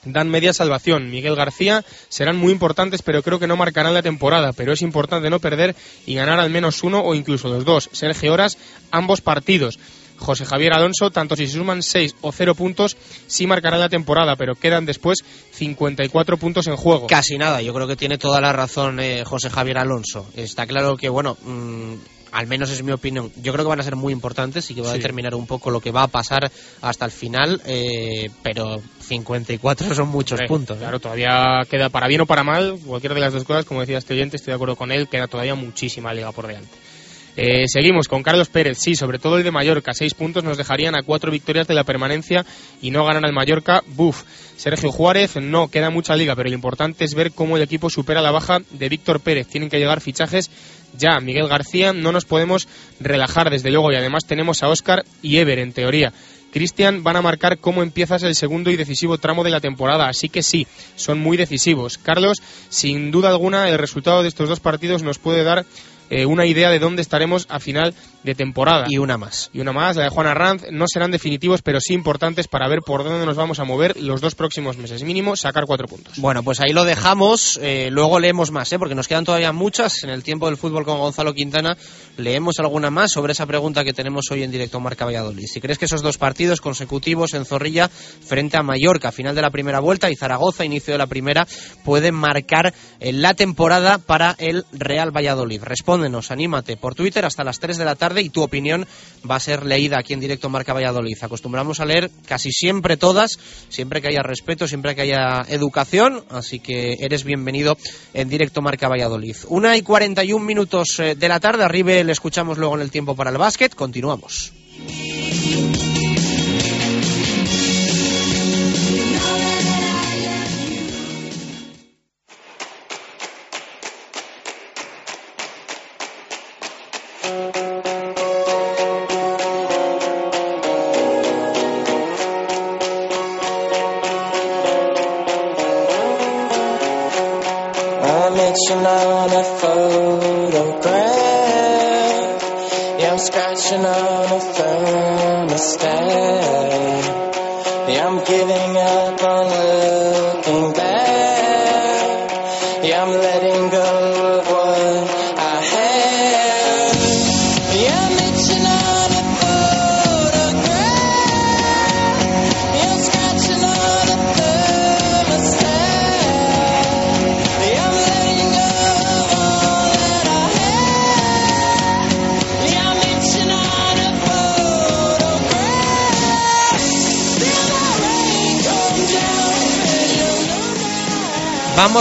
dan media salvación. Miguel García serán muy importantes, pero creo que no marcarán la temporada. Pero es importante no perder y ganar al menos uno o incluso los dos. Sergio Horas, ambos partidos. José Javier Alonso, tanto si se suman 6 o 0 puntos, sí marcarán la temporada, pero quedan después 54 puntos en juego. Casi nada, yo creo que tiene toda la razón eh, José Javier Alonso. Está claro que, bueno, mmm, al menos es mi opinión, yo creo que van a ser muy importantes y que va a determinar un poco lo que va a pasar hasta el final, eh, pero 54 son muchos puntos. ¿eh? Claro, todavía queda para bien o para mal, cualquiera de las dos cosas, como decía este oyente, estoy de acuerdo con él, queda todavía muchísima liga por delante. Eh, seguimos con Carlos Pérez, sí, sobre todo el de Mallorca, seis puntos nos dejarían a cuatro victorias de la permanencia y no ganan al Mallorca, buf. Sergio Juárez, no, queda mucha liga, pero lo importante es ver cómo el equipo supera la baja de Víctor Pérez. Tienen que llegar fichajes ya. Miguel García, no nos podemos relajar, desde luego, y además tenemos a Óscar y Ever, en teoría. Cristian van a marcar cómo empiezas el segundo y decisivo tramo de la temporada, así que sí, son muy decisivos. Carlos, sin duda alguna, el resultado de estos dos partidos nos puede dar eh, una idea de dónde estaremos a final de temporada. Y una más. Y una más, la de Juan Arranz, no serán definitivos, pero sí importantes para ver por dónde nos vamos a mover los dos próximos meses. Mínimo, sacar cuatro puntos. Bueno, pues ahí lo dejamos. eh, luego leemos más, ¿eh? porque nos quedan todavía muchas. En el tiempo del fútbol con Gonzalo Quintana leemos alguna más sobre esa pregunta que tenemos hoy en directo Marca Valladolid. Si crees que esos dos partidos consecutivos en Zorrilla frente a Mallorca, final de la primera vuelta, y Zaragoza, inicio de la primera, pueden marcar eh, la temporada para el Real Valladolid. Respóndenos, anímate por Twitter hasta las 3 de la tarde y tu opinión va a ser leída aquí en directo Marca Valladolid. Acostumbramos a leer casi siempre todas, siempre que haya respeto, siempre que haya educación, así que eres bienvenido en directo Marca Valladolid. Una y 41 minutos eh, de la tarde, arriba le escuchamos luego en el tiempo para el básquet, continuamos.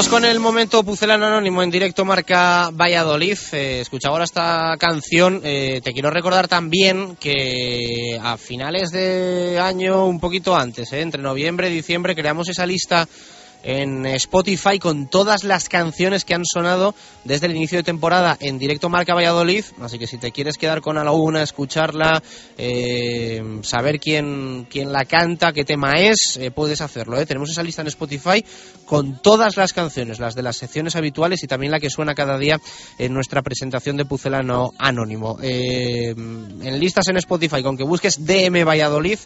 Con el momento Pucelano Anónimo en directo Marca Valladolid. Eh, escuchaba ahora esta canción. Eh, te quiero recordar también que a finales de año, un poquito antes, eh, entre noviembre y diciembre, creamos esa lista en Spotify con todas las canciones que han sonado desde el inicio de temporada en directo Marca Valladolid. Así que si te quieres quedar con alguna, escucharla, eh, saber quién, quién la canta, qué tema es, eh, puedes hacerlo. ¿eh? Tenemos esa lista en Spotify con todas las canciones, las de las secciones habituales y también la que suena cada día en nuestra presentación de Pucelano Anónimo. En listas en Spotify, con que busques DM Valladolid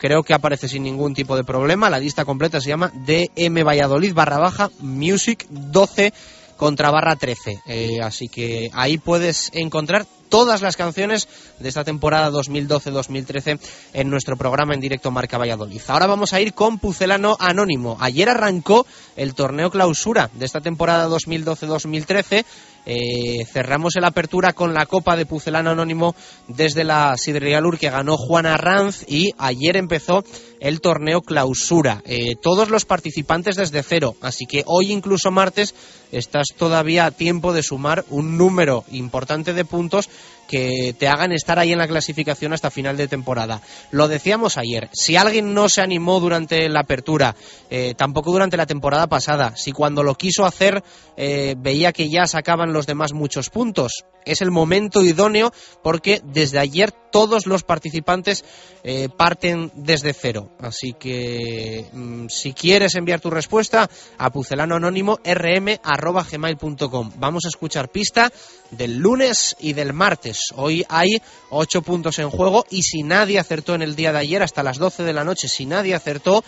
creo que aparece sin ningún tipo de problema. La lista completa se llama DM Valladolid barra baja Music 12 contra barra 13. Eh, así que ahí puedes encontrar todas las canciones de esta temporada 2012-2013 en nuestro programa en directo Marca Valladolid. Ahora vamos a ir con Pucelano Anónimo. Ayer arrancó el torneo clausura de esta temporada 2012-2013. Eh, cerramos el apertura con la Copa de Pucelano Anónimo desde la Sidrería Lur que ganó Juana Ranz y ayer empezó el torneo clausura. Eh, todos los participantes desde cero, así que hoy incluso martes estás todavía a tiempo de sumar un número importante de puntos que te hagan estar ahí en la clasificación hasta final de temporada. Lo decíamos ayer, si alguien no se animó durante la apertura, eh, tampoco durante la temporada pasada, si cuando lo quiso hacer eh, veía que ya sacaban los demás muchos puntos, es el momento idóneo porque desde ayer todos los participantes eh, parten desde cero. Así que mm, si quieres enviar tu respuesta a pucelano anónimo rm.gmail.com. Vamos a escuchar pista del lunes y del martes. Hoy hay ocho puntos en juego y si nadie acertó en el día de ayer hasta las 12 de la noche, si nadie acertó,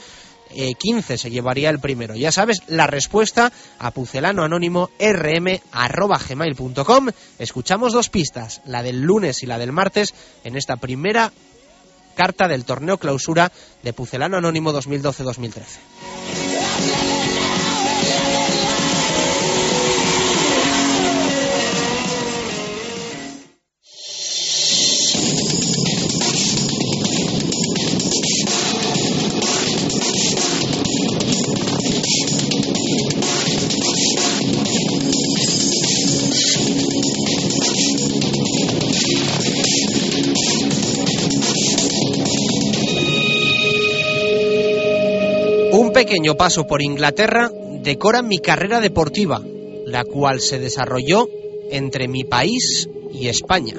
eh, 15 se llevaría el primero. Ya sabes, la respuesta a pucelano anónimo rm.gmail.com. Escuchamos dos pistas, la del lunes y la del martes, en esta primera carta del torneo clausura de Pucelano Anónimo 2012-2013. Pequeño paso por Inglaterra decora mi carrera deportiva, la cual se desarrolló entre mi país y España.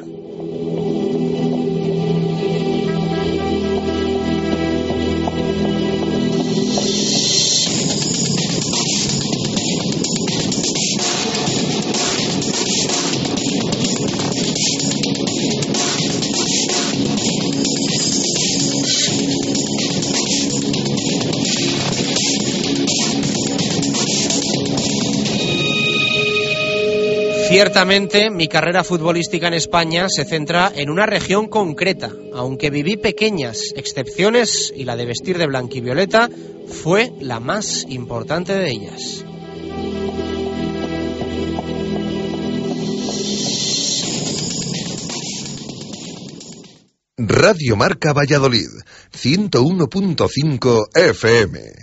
Ciertamente, mi carrera futbolística en España se centra en una región concreta, aunque viví pequeñas excepciones y la de vestir de blanquivioleta fue la más importante de ellas. Radio Marca Valladolid, 101.5 FM.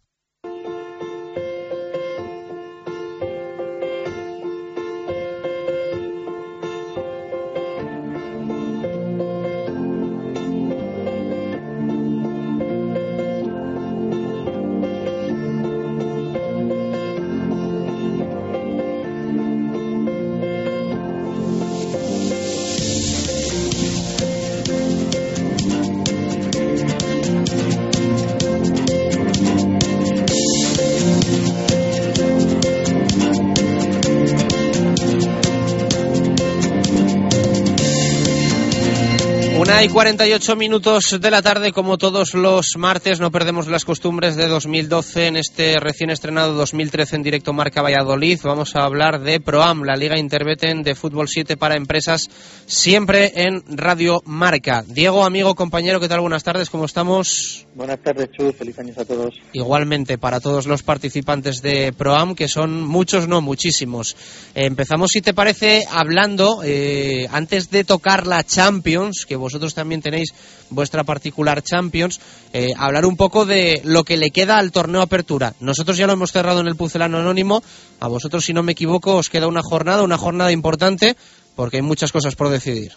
Una y 48 minutos de la tarde, como todos los martes, no perdemos las costumbres de 2012 en este recién estrenado 2013 en directo Marca Valladolid. Vamos a hablar de ProAm, la Liga Interbeten de Fútbol 7 para empresas, siempre en Radio Marca. Diego, amigo, compañero, ¿qué tal? Buenas tardes, ¿cómo estamos? Buenas tardes, Chus, feliz años a todos. Igualmente para todos los participantes de ProAm, que son muchos, no muchísimos. Empezamos, si te parece, hablando, eh, antes de tocar la Champions, que vosotros también tenéis vuestra particular Champions, eh, hablar un poco de lo que le queda al torneo Apertura. Nosotros ya lo hemos cerrado en el Pucelano Anónimo, a vosotros, si no me equivoco, os queda una jornada, una jornada importante, porque hay muchas cosas por decidir.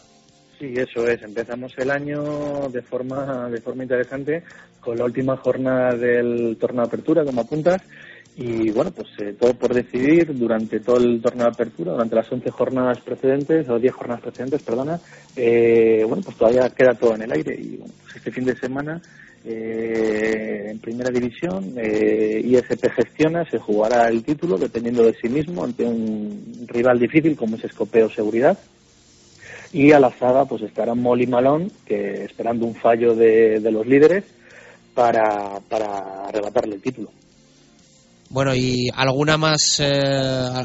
Sí, eso es. Empezamos el año de forma de forma interesante con la última jornada del torneo apertura, como apuntas. Y bueno, pues eh, todo por decidir durante todo el torneo de apertura, durante las 11 jornadas precedentes, o 10 jornadas precedentes, perdona. Eh, bueno, pues todavía queda todo en el aire. Y bueno, pues este fin de semana, eh, en primera división, eh, ISP gestiona, se jugará el título dependiendo de sí mismo ante un rival difícil como es Escopeo Seguridad. Y a la zaga pues estará Molly Malón, que esperando un fallo de, los líderes para arrebatarle el título. Bueno, y alguna más, eh,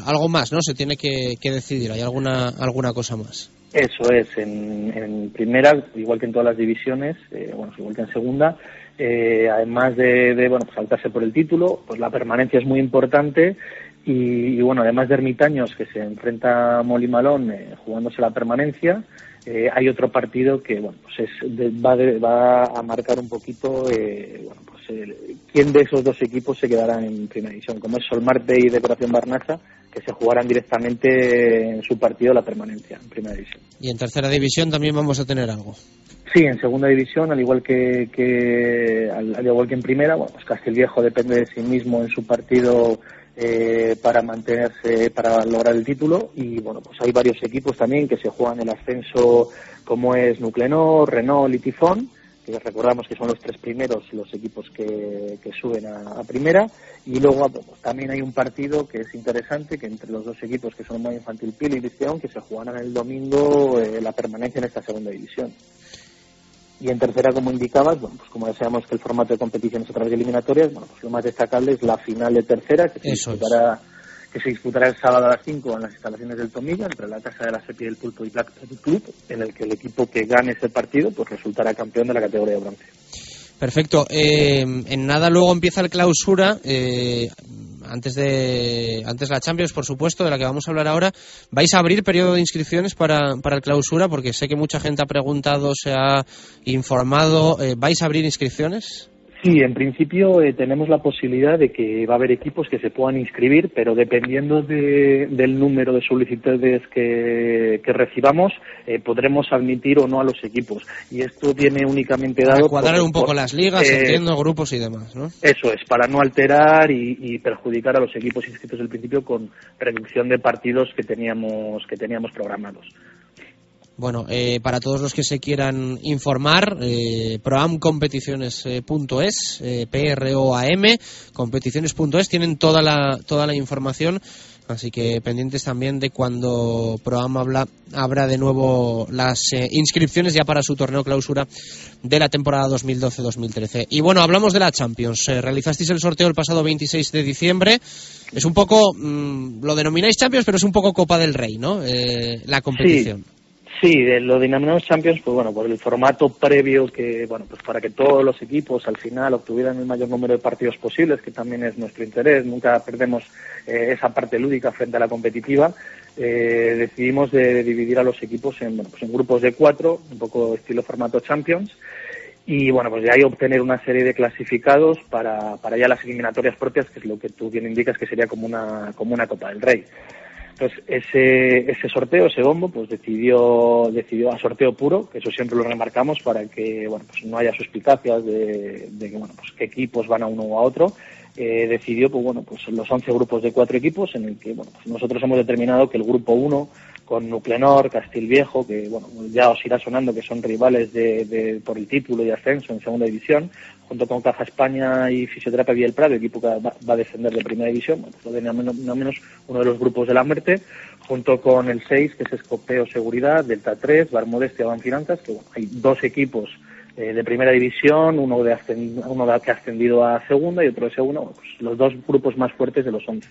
algo más, ¿no? Se tiene que, que, decidir. ¿Hay alguna, alguna cosa más? Eso es. En, primera, igual que en todas las divisiones, eh, bueno, igual que en segunda, eh, además de, de, bueno, pues saltarse por el título, pues la permanencia es muy importante y, y, bueno, además de Ermitaños, que se enfrenta a Molly Malón eh, jugándose la permanencia, eh, hay otro partido que bueno, pues es, de, va, de, va, a marcar un poquito eh, bueno, eh, quién de esos dos equipos se quedará en primera división, como es Solmarte y Decoración Barnaza, que se jugarán directamente en su partido la permanencia en primera división. Y en tercera división también vamos a tener algo. Sí, en segunda división, al igual que, que al, al, igual que en primera, bueno, pues Castelviejo depende de sí mismo en su partido eh, para mantenerse, para lograr el título y bueno, pues hay varios equipos también que se juegan el ascenso como es Nuclenor, Renault y Tifón, que recordamos que son los tres primeros los equipos que, que suben a, a, primera y luego pues, también hay un partido que es interesante que entre los dos equipos que son Moya Infantil Pil y Visteón que se jugarán el domingo eh, la permanencia en esta segunda división. Y en tercera, como indicabas, bueno, pues como ya sabemos que el formato de competición es a través de eliminatorias, bueno, pues lo más destacable es la final de tercera, que se, disputará. Que se disputará el sábado a las 5 en las instalaciones del Tomilla, entre la Casa de la Sepi del Pulpo y Black Club, en el que el equipo que gane ese partido pues resultará campeón de la categoría de bronce. Perfecto. Eh, en nada luego empieza el clausura. Eh, antes de antes la Champions, por supuesto, de la que vamos a hablar ahora, ¿vais a abrir periodo de inscripciones para, para el clausura? Porque sé que mucha gente ha preguntado, se ha informado. Eh, ¿Vais a abrir inscripciones? Sí, en principio eh, tenemos la posibilidad de que va a haber equipos que se puedan inscribir, pero dependiendo de, del número de solicitudes que, que recibamos, eh, podremos admitir o no a los equipos. Y esto viene únicamente dado. Para cuadrar por, un poco por, las ligas, eh, entiendo, grupos y demás, ¿no? Eso es, para no alterar y, y, perjudicar a los equipos inscritos al principio con reducción de partidos que teníamos, que teníamos programados. Bueno, eh, para todos los que se quieran informar, eh, proamcompeticiones.es, eh, P-R-O-A-M, competiciones.es, tienen toda la, toda la información, así que pendientes también de cuando Proam habla, abra de nuevo las eh, inscripciones ya para su torneo clausura de la temporada 2012-2013. Y bueno, hablamos de la Champions. Eh, realizasteis el sorteo el pasado 26 de diciembre. Es un poco, mmm, lo denomináis Champions, pero es un poco Copa del Rey, ¿no? Eh, la competición. Sí. Sí, de lo denominamos Champions, pues bueno, por el formato previo que, bueno, pues para que todos los equipos al final obtuvieran el mayor número de partidos posibles, que también es nuestro interés, nunca perdemos eh, esa parte lúdica frente a la competitiva, eh, decidimos de dividir a los equipos en, bueno, pues en grupos de cuatro, un poco estilo formato Champions, y bueno, pues de ahí obtener una serie de clasificados para, para ya las eliminatorias propias, que es lo que tú bien indicas que sería como una, como una Copa del Rey. Entonces, ese, ese sorteo, ese bombo, pues decidió, decidió a sorteo puro, que eso siempre lo remarcamos para que, bueno, pues no haya suspicacias de, que, bueno, pues qué equipos van a uno o a otro. Eh, decidió, pues bueno, pues los 11 grupos de cuatro equipos en el que, bueno, pues nosotros hemos determinado que el grupo 1 con Nuclenor, Castilviejo, que bueno, ya os irá sonando que son rivales de, de- por el título y ascenso en segunda división, junto con Caja España y Fisioterapia Prado, equipo que va, va a descender de primera división, pues lo menos, nada menos uno de los grupos de la muerte, junto con el 6, que es Escopeo Seguridad, Delta 3, Bar Modestia, Ban Finanzas, que bueno, hay dos equipos eh, de primera división, uno, de ascend- uno de- que ha ascendido a segunda y otro de segunda, bueno, pues los dos grupos más fuertes de los 11.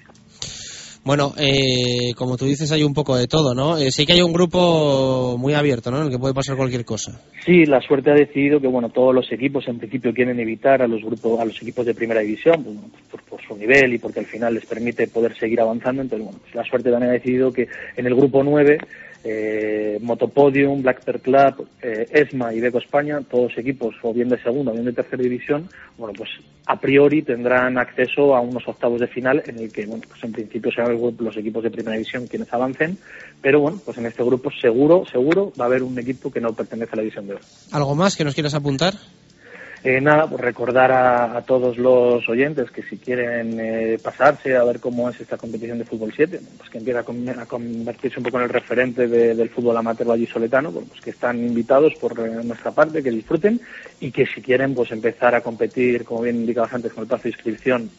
Bueno, eh, como tú dices, hay un poco de todo, ¿no? Eh, sí que hay un grupo muy abierto, ¿no? En el que puede pasar cualquier cosa. Sí, la suerte ha decidido que bueno todos los equipos en principio quieren evitar a los grupos a los equipos de primera división pues, por, por su nivel y porque al final les permite poder seguir avanzando. Entonces bueno, pues la suerte también ha decidido que en el grupo 9 eh, Motopodium, Black Club, eh, ESMA y Beco España, todos equipos o bien de segunda o bien de tercera división, bueno pues a priori tendrán acceso a unos octavos de final en el que bueno pues en principio serán los, los equipos de primera división quienes avancen, pero bueno pues en este grupo seguro seguro va a haber un equipo que no pertenece a la división de oro. ¿Algo más que nos quieras apuntar? Eh, nada, pues recordar a, todos los oyentes que si quieren eh, pasarse a ver cómo es esta competición de fútbol 7, pues que empieza a, con- a convertirse un poco en el referente de- del fútbol amateur vallisoletano, pues que están invitados por eh, nuestra parte, que disfruten y que si quieren pues empezar a competir, como bien indicabas antes, con el plazo de inscripción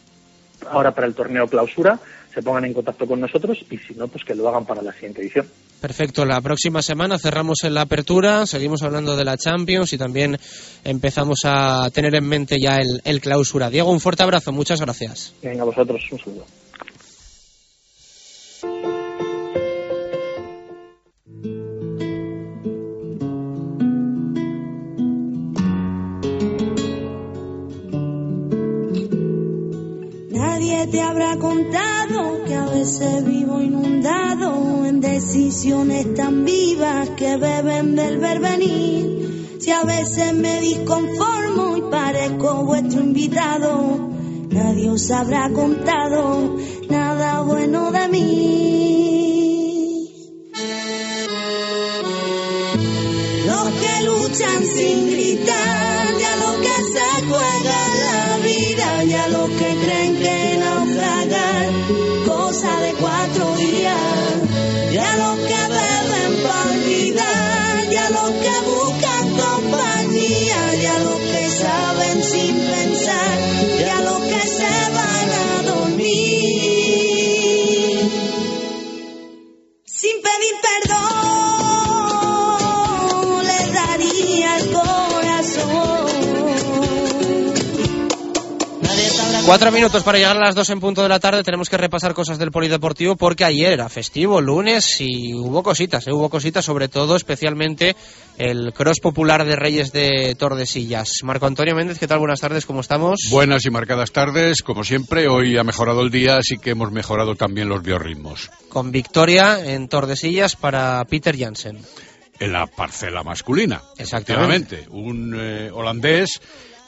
ahora para el torneo clausura, se pongan en contacto con nosotros y si no, pues que lo hagan para la siguiente edición. Perfecto, la próxima semana cerramos en la apertura, seguimos hablando de la Champions y también empezamos a tener en mente ya el, el clausura. Diego, un fuerte abrazo, muchas gracias. Venga, a vosotros un saludo. Nadie te habrá contado que a veces vivo inundado en decisiones tan vivas que beben del verbenir. Si a veces me disconformo y parezco vuestro invitado, nadie os habrá contado nada bueno de mí. Los que luchan sin gritar, Cuatro minutos para llegar a las dos en punto de la tarde. Tenemos que repasar cosas del polideportivo porque ayer era festivo, lunes, y hubo cositas, ¿eh? hubo cositas, sobre todo, especialmente el cross popular de Reyes de Tordesillas. Marco Antonio Méndez, ¿qué tal? Buenas tardes, ¿cómo estamos? Buenas y marcadas tardes, como siempre, hoy ha mejorado el día, así que hemos mejorado también los biorritmos. Con victoria en Tordesillas para Peter Jansen. En la parcela masculina, Exactamente. Un eh, holandés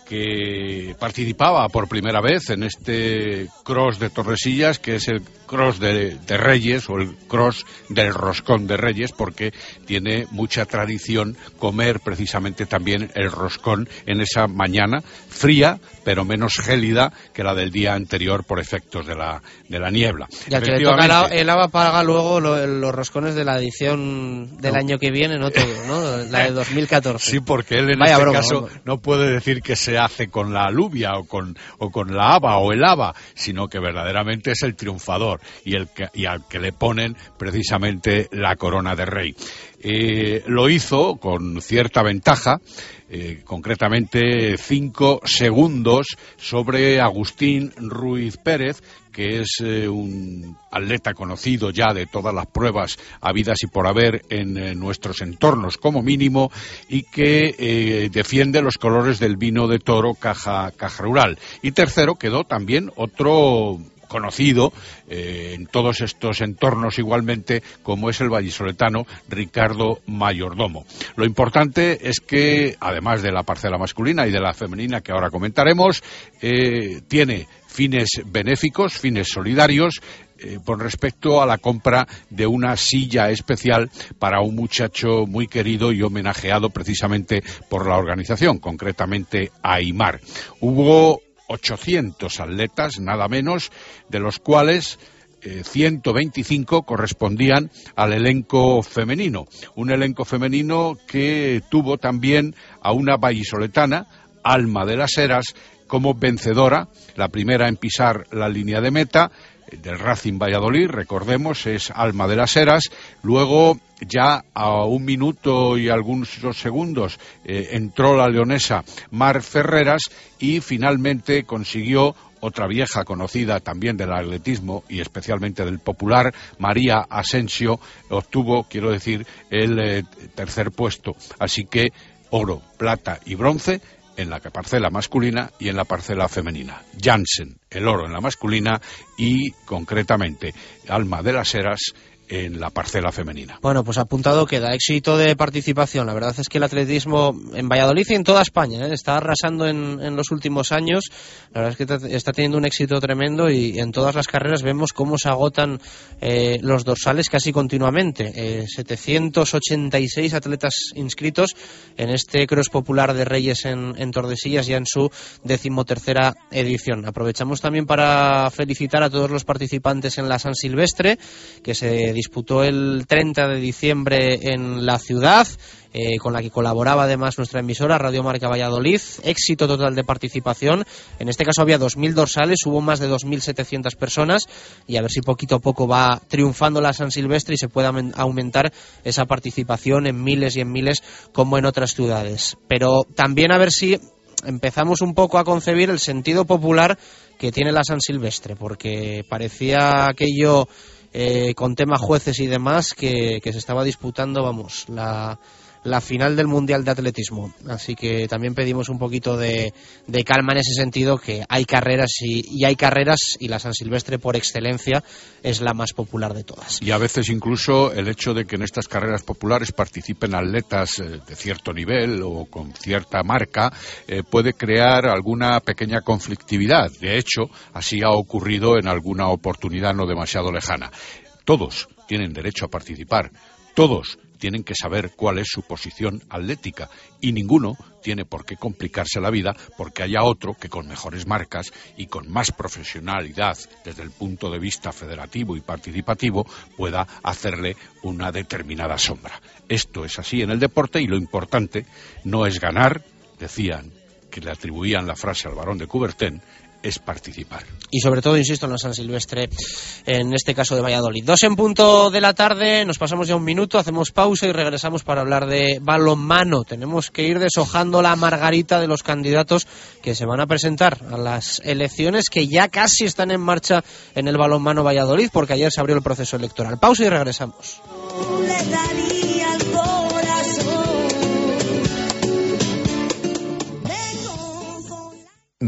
que participaba por primera vez en este cross de Torresillas, que es el cross de, de Reyes o el cross del roscón de Reyes, porque tiene mucha tradición comer precisamente también el roscón en esa mañana fría, pero menos gélida que la del día anterior por efectos de la, de la niebla. Ya que le toca el, el ABA paga luego lo- los roscones de la edición del No. año que viene, no todo, ¿no? La de 2014. Sí, porque él en Vaya este broma, caso no puede decir que se hace con la alubia o con, o con la haba o el haba, sino que verdaderamente es el triunfador y, el y al que le ponen precisamente la corona de rey. Eh, lo hizo con cierta ventaja, eh, concretamente cinco segundos sobre Agustín Ruiz Pérez, que es eh, un atleta conocido ya de todas las pruebas habidas y por haber en nuestros entornos como mínimo y que defiende los colores del vino de toro caja, caja rural. Y tercero quedó también otro conocido eh, en todos estos entornos igualmente como es el vallisoletano Ricardo Mayordomo. Lo importante es que además de la parcela masculina y de la femenina que ahora comentaremos, eh, tiene fines benéficos, fines solidarios eh, con respecto a la compra de una silla especial para un muchacho muy querido y homenajeado precisamente por la organización, concretamente Aymar. Hubo 800 atletas, nada menos, de los cuales eh, 125 correspondían al elenco femenino. Un elenco femenino que tuvo también a una vallisoletana, Alma de las Heras, como vencedora, la primera en pisar la línea de meta eh, del Racing Valladolid, recordemos, es Alma de las Heras. Luego, ya a un minuto y algunos segundos, eh, entró la leonesa Mar Ferreras y finalmente consiguió otra vieja conocida también del atletismo y especialmente del popular, María Asensio, obtuvo, quiero decir, el eh, tercer puesto. Así que oro, plata y bronce en la parcela masculina y en la parcela femenina. Jansen, el oro en la masculina y concretamente Alma de las Heras en la parcela femenina. Bueno, pues apuntado queda éxito de participación. La verdad es que el atletismo en Valladolid y en toda España ¿eh? está arrasando en, en, los últimos años. La verdad es que está teniendo un éxito tremendo y en todas las carreras vemos cómo se agotan eh, los dorsales casi continuamente. Eh, 786 atletas inscritos en este Cross Popular de Reyes en, en Tordesillas ya en su decimotercera edición. Aprovechamos también para felicitar a todos los participantes en la San Silvestre que se disputó el 30 de diciembre en la ciudad, eh, con la que colaboraba además nuestra emisora Radio Marca Valladolid. Éxito total de participación. En este caso había 2.000 dorsales, hubo más de 2.700 personas y a ver si poquito a poco va triunfando la San Silvestre y se puede aumentar esa participación en miles y en miles como en otras ciudades. Pero también a ver si empezamos un poco a concebir el sentido popular que tiene la San Silvestre, porque parecía aquello eh, con temas jueces y demás que, que se estaba disputando, vamos, la, la final del Mundial de Atletismo. Así que también pedimos un poquito de, de calma en ese sentido, que hay carreras y, hay carreras y la San Silvestre por excelencia es la más popular de todas. Y a veces incluso el hecho de que en estas carreras populares participen atletas eh, de cierto nivel o con cierta marca eh, puede crear alguna pequeña conflictividad. De hecho, así ha ocurrido en alguna oportunidad no demasiado lejana. Todos tienen derecho a participar. Todos tienen que saber cuál es su posición atlética y ninguno tiene por qué complicarse la vida porque haya otro que con mejores marcas y con más profesionalidad desde el punto de vista federativo y participativo pueda hacerle una determinada sombra. Esto es así en el deporte y lo importante no es ganar, decían que le atribuían la frase al varón de Coubertin, es participar. Y sobre todo, insisto, en la San Silvestre, en este caso de Valladolid. Dos en punto de la tarde, nos pasamos ya un minuto, hacemos pausa y regresamos para hablar de balonmano. Tenemos que ir deshojando la margarita de los candidatos que se van a presentar a las elecciones que ya casi están en marcha en el balonmano Valladolid, porque ayer se abrió el proceso electoral. Pausa y regresamos.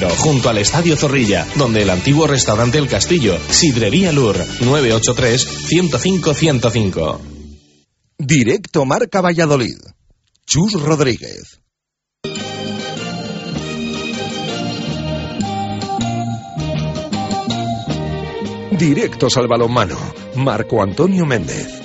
junto al Estadio Zorrilla, donde el antiguo restaurante El Castillo, Sidrería Lur, 983-105-105. Directo Marca Valladolid. Chus Rodríguez. Directos al balonmano. Marco Antonio Méndez.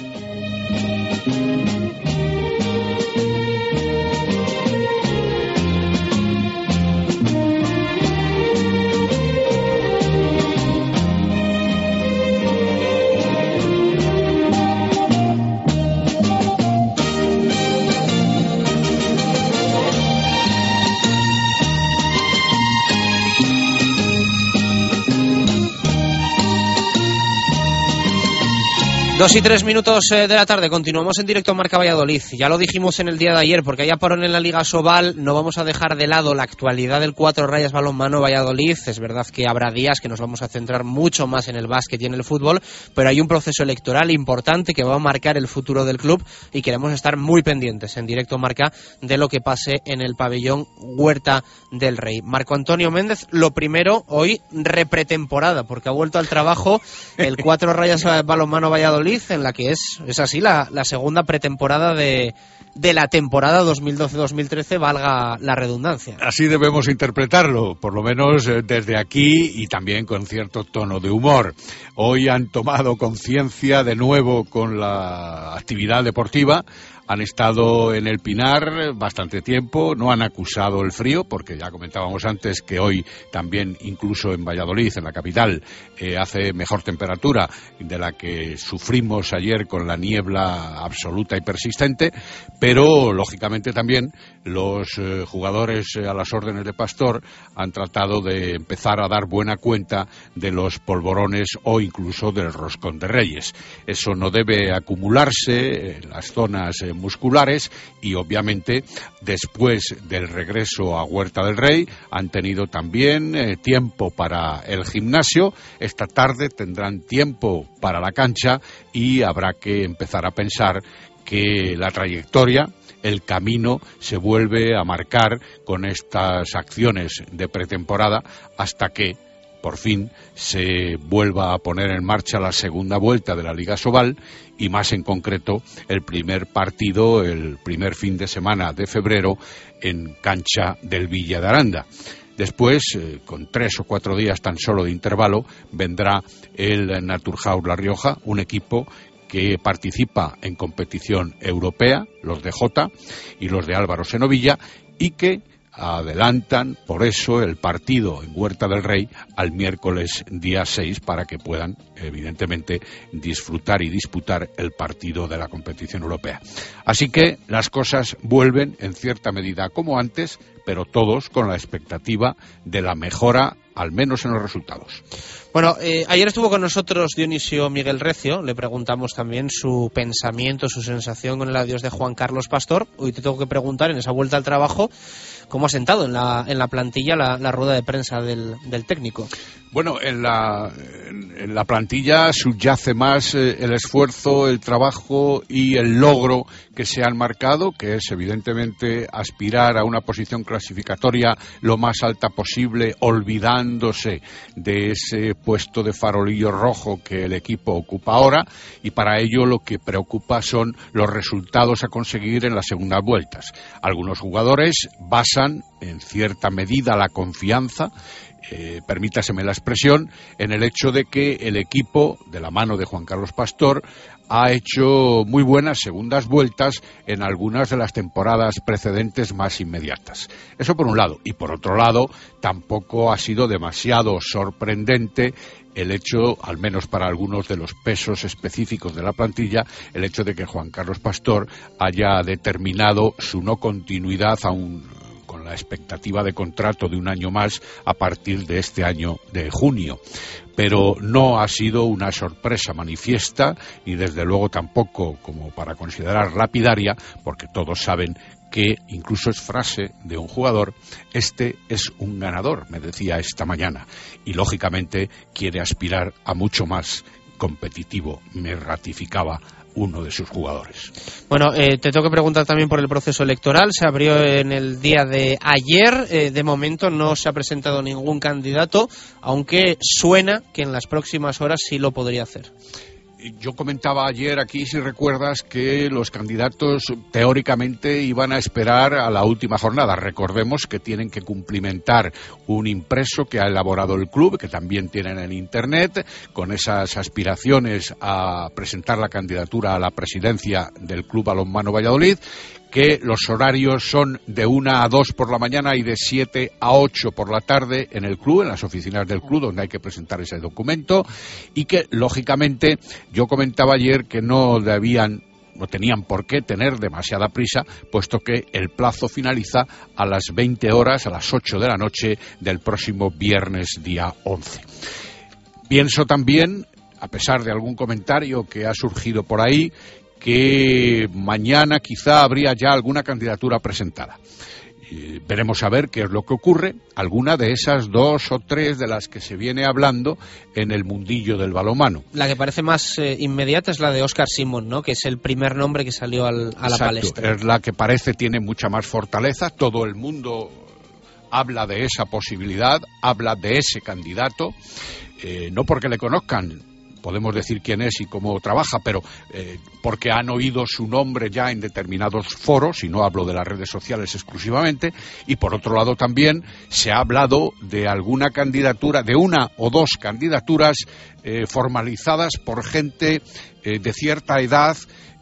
Dos y tres minutos eh, de la tarde, continuamos en directo Marca Valladolid. Ya lo dijimos en el día de ayer, porque haya parón en la Liga Sobal, no vamos a dejar de lado la actualidad del Cuatro Rayas Balonmano Valladolid. Es verdad que habrá días que nos vamos a centrar mucho más en el básquet y en el fútbol, pero hay un proceso electoral importante que va a marcar el futuro del club y queremos estar muy pendientes en directo Marca de lo que pase en el pabellón Huerta del Rey. Marco Antonio Méndez, lo primero, hoy repretemporada, porque ha vuelto al trabajo el Cuatro Rayas Balonmano Valladolid en la que es, es así, la, la segunda pretemporada de, de la temporada 2012-2013, valga la redundancia. Así debemos interpretarlo, por lo menos eh, desde aquí y también con cierto tono de humor. Hoy han tomado conciencia de nuevo con la actividad deportiva, han estado en el Pinar bastante tiempo, no han acusado el frío, porque ya comentábamos antes que hoy también, incluso en Valladolid, en la capital, eh, hace mejor temperatura de la que sufrimos ayer con la niebla absoluta y persistente, pero lógicamente también los eh, jugadores eh, a las órdenes de Pastor han tratado de empezar a dar buena cuenta de los polvorones o incluso del roscón de Reyes. Eso no debe acumularse en las zonas musculares y obviamente después del regreso a Huerta del Rey han tenido también eh, tiempo para el gimnasio. Esta tarde tendrán tiempo para la cancha y habrá que empezar a pensar que la trayectoria el camino se vuelve a marcar con estas acciones de pretemporada hasta que por fin se vuelva a poner en marcha la segunda vuelta de la Liga Sobal y más en concreto el primer partido, el primer fin de semana de febrero en cancha del Villa de Aranda. Después, eh, con tres o cuatro días tan solo de intervalo, vendrá el Naturhaus La Rioja, un equipo que participa en competición europea, los de Jota y los de Álvaro Senovilla, y que adelantan por eso el partido en Huerta del Rey al miércoles día 6 para que puedan evidentemente disfrutar y disputar el partido de la competición europea. Así que las cosas vuelven en cierta medida como antes, pero todos con la expectativa de la mejora al menos en los resultados. Bueno, eh, ayer estuvo con nosotros Dionisio Miguel Recio, le preguntamos también su pensamiento, su sensación con el adiós de Juan Carlos Pastor. Hoy te tengo que preguntar en esa vuelta al trabajo cómo ha sentado en la, en la plantilla la, la rueda de prensa del, del técnico. Bueno, en la, en la plantilla subyace más eh, el esfuerzo, el trabajo y el logro que se han marcado, que es evidentemente aspirar a una posición clasificatoria lo más alta posible, olvidándose de ese puesto de farolillo rojo que el equipo ocupa ahora, y para ello lo que preocupa son los resultados a conseguir en las segundas vueltas. Algunos jugadores basan en cierta medida la confianza eh, permítaseme la expresión, en el hecho de que el equipo, de la mano de Juan Carlos Pastor, ha hecho muy buenas segundas vueltas en algunas de las temporadas precedentes más inmediatas. Eso por un lado. Y por otro lado, tampoco ha sido demasiado sorprendente el hecho, al menos para algunos de los pesos específicos de la plantilla, el hecho de que Juan Carlos Pastor haya determinado su no continuidad aún con la expectativa de contrato de un año más a partir de este año de junio. Pero no ha sido una sorpresa manifiesta y desde luego tampoco como para considerar lapidaria, porque todos saben que incluso es frase de un jugador, este es un ganador, me decía esta mañana, y lógicamente quiere aspirar a mucho más competitivo, me ratificaba uno de sus jugadores. Bueno, eh, te tengo que preguntar también por el proceso electoral. Se abrió en el día de ayer. Eh, de momento no se ha presentado ningún candidato, aunque suena que en las próximas horas sí lo podría hacer. Yo comentaba ayer aquí, si recuerdas, que los candidatos teóricamente iban a esperar a la última jornada. Recordemos que tienen que cumplimentar un impreso que ha elaborado el club, que también tienen en Internet, con esas aspiraciones a presentar la candidatura a la presidencia del Club Balonmano Valladolid que los horarios son de una a dos por la mañana y de siete a ocho por la tarde en el club, en las oficinas del club, donde hay que presentar ese documento, y que, lógicamente, yo comentaba ayer que no debían no tenían por qué tener demasiada prisa, puesto que el plazo finaliza a las 20 horas, a las 8 de la noche del próximo viernes día 11. Pienso también, a pesar de algún comentario que ha surgido por ahí, que mañana quizá habría ya alguna candidatura presentada. Veremos a ver qué es lo que ocurre. Alguna de esas dos o tres de las que se viene hablando en el mundillo del balomano. La que parece más eh, inmediata es la de Oscar Simón, ¿no? Que es el primer nombre que salió al, a la Exacto, palestra. Es la que parece tiene mucha más fortaleza. Todo el mundo habla de esa posibilidad, habla de ese candidato, eh, no porque le conozcan, podemos decir quién es y cómo trabaja, pero eh, porque han oído su nombre ya en determinados foros, y no hablo de las redes sociales exclusivamente, y por otro lado también se ha hablado de alguna candidatura, de una o dos candidaturas eh, formalizadas por gente eh, de cierta edad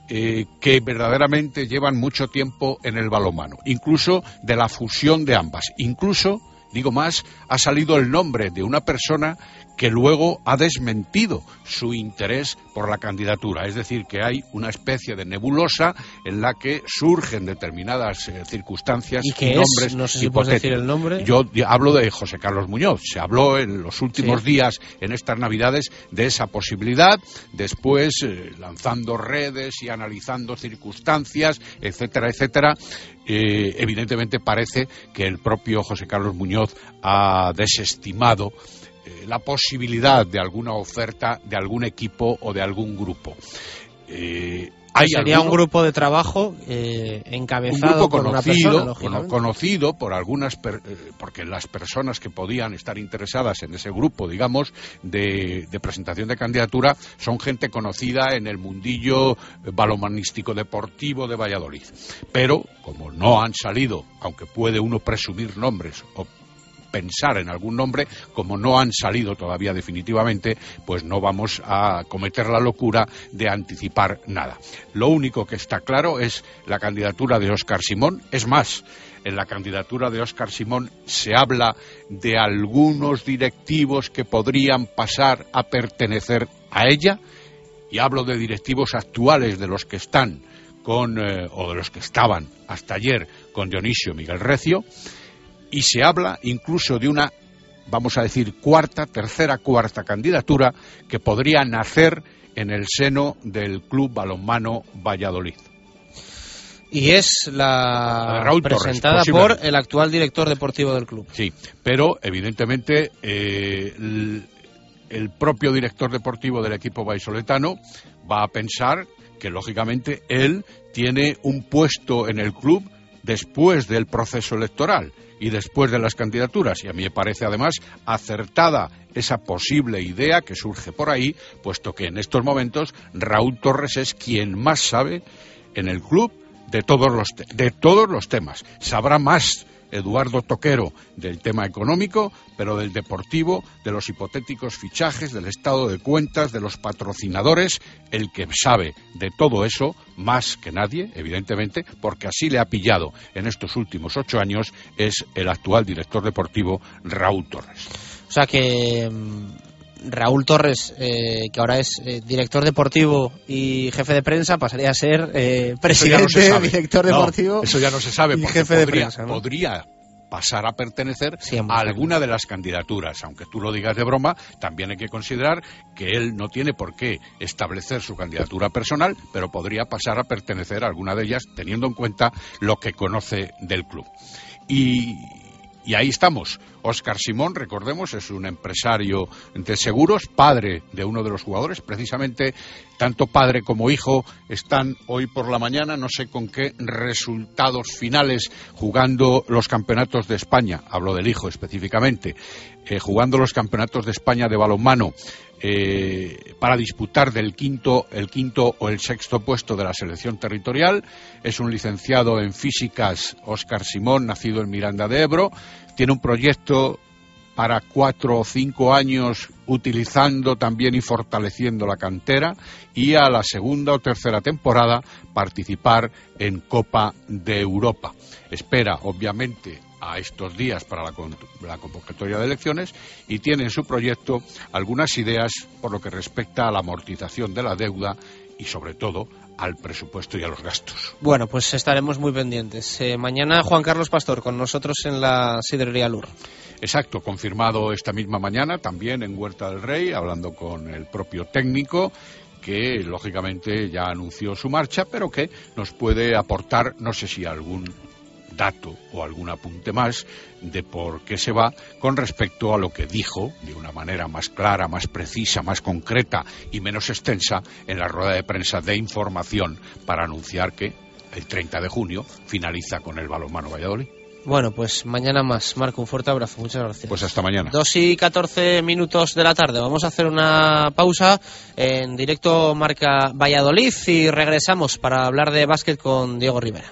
que verdaderamente llevan mucho tiempo en el balomano, incluso de la fusión de ambas, incluso digo más, ha salido el nombre de una persona que luego ha desmentido su interés por la candidatura. Es decir, que hay una especie de nebulosa en la que surgen determinadas eh, circunstancias ¿Y qué es? nombres No sé si puedes decir el nombre. Yo hablo de José Carlos Muñoz. Se habló en los últimos Sí. días, en estas Navidades, de esa posibilidad. Después, eh, lanzando redes y analizando circunstancias, etcétera, etcétera. eh, evidentemente parece que el propio José Carlos Muñoz ha desestimado la posibilidad de alguna oferta de algún equipo o de algún grupo. Eh, hay Sería un grupo de trabajo eh, un encabezado grupo por una conocido, persona, conocido por algunas, per- eh, porque las personas que podían estar interesadas en ese grupo, digamos, de, de presentación de candidatura, son gente conocida en el mundillo balomanístico deportivo de Valladolid. Pero, como no han salido, aunque puede uno presumir nombres o pensar en algún nombre, como no han salido todavía definitivamente, pues no vamos a cometer la locura de anticipar nada. Lo único que está claro es la candidatura de Óscar Simón. Es más, en la candidatura de Óscar Simón se habla de algunos directivos que podrían pasar a pertenecer a ella, y hablo de directivos actuales de los que están con, eh, o de los que estaban hasta ayer con Dionisio Miguel Recio, y se habla incluso de una, vamos a decir, cuarta, tercera, cuarta candidatura que podría nacer en el seno del Club Balonmano Valladolid. Y es la, Raúl Torres, presentada por el actual director deportivo del club. Sí, pero evidentemente eh, el, el propio director deportivo del equipo vallisoletano va a pensar que lógicamente él tiene un puesto en el club después del proceso electoral y después de las candidaturas. Y a mí me parece además acertada esa posible idea que surge por ahí, puesto que en estos momentos Raúl Torres es quien más sabe en el club de todos los, de todos los temas. Sabrá más Eduardo Toquero del tema económico, pero del deportivo, de los hipotéticos fichajes, del estado de cuentas, de los patrocinadores, el que sabe de todo eso más que nadie, evidentemente, porque así le ha pillado en estos últimos ocho años, es el actual director deportivo Raúl Torres. O sea que mm, Raúl Torres, eh, que ahora es eh, director deportivo y jefe de prensa, pasaría a ser eh, no presidente, se sabe. director No, deportivo. eso ya no se sabe, porque jefe de podría, prensa. ¿no? podría pasar a pertenecer a alguna de las candidaturas. Aunque tú lo digas de broma, también hay que considerar que él no tiene por qué establecer su candidatura personal, pero podría pasar a pertenecer a alguna de ellas, teniendo en cuenta lo que conoce del club. Y, y ahí estamos. Oscar Simón, recordemos, es un empresario de seguros, padre de uno de los jugadores, precisamente tanto padre como hijo están hoy por la mañana, no sé con qué resultados finales, jugando los campeonatos de España, hablo del hijo específicamente, eh, jugando los campeonatos de España de balonmano. eh, para disputar del quinto, el quinto o el sexto puesto de la selección territorial. Es un licenciado en físicas, Óscar Simón, nacido en Miranda de Ebro. Tiene un proyecto para cuatro o cinco años utilizando también y fortaleciendo la cantera y a la segunda o tercera temporada participar en Copa de Europa. Espera, obviamente, a estos días para la, la convocatoria de elecciones y tiene en su proyecto algunas ideas por lo que respecta a la amortización de la deuda y sobre todo al presupuesto y a los gastos. Bueno, pues estaremos muy pendientes. Eh, mañana Juan Carlos Pastor con nosotros en la sidrería Lur. Exacto, confirmado esta misma mañana también en Huerta del Rey, hablando con el propio técnico que lógicamente ya anunció su marcha, pero que nos puede aportar, no sé si algún dato o algún apunte más de por qué se va con respecto a lo que dijo de una manera más clara, más precisa, más concreta y menos extensa en la rueda de prensa de información para anunciar que el 30 de junio finaliza con el balonmano Valladolid. Bueno, pues mañana más. Marco, un fuerte abrazo. Muchas gracias. Pues hasta mañana. 2 y 14 minutos de la tarde. Vamos a hacer una pausa en directo Marca Valladolid y regresamos para hablar de básquet con Diego Rivera.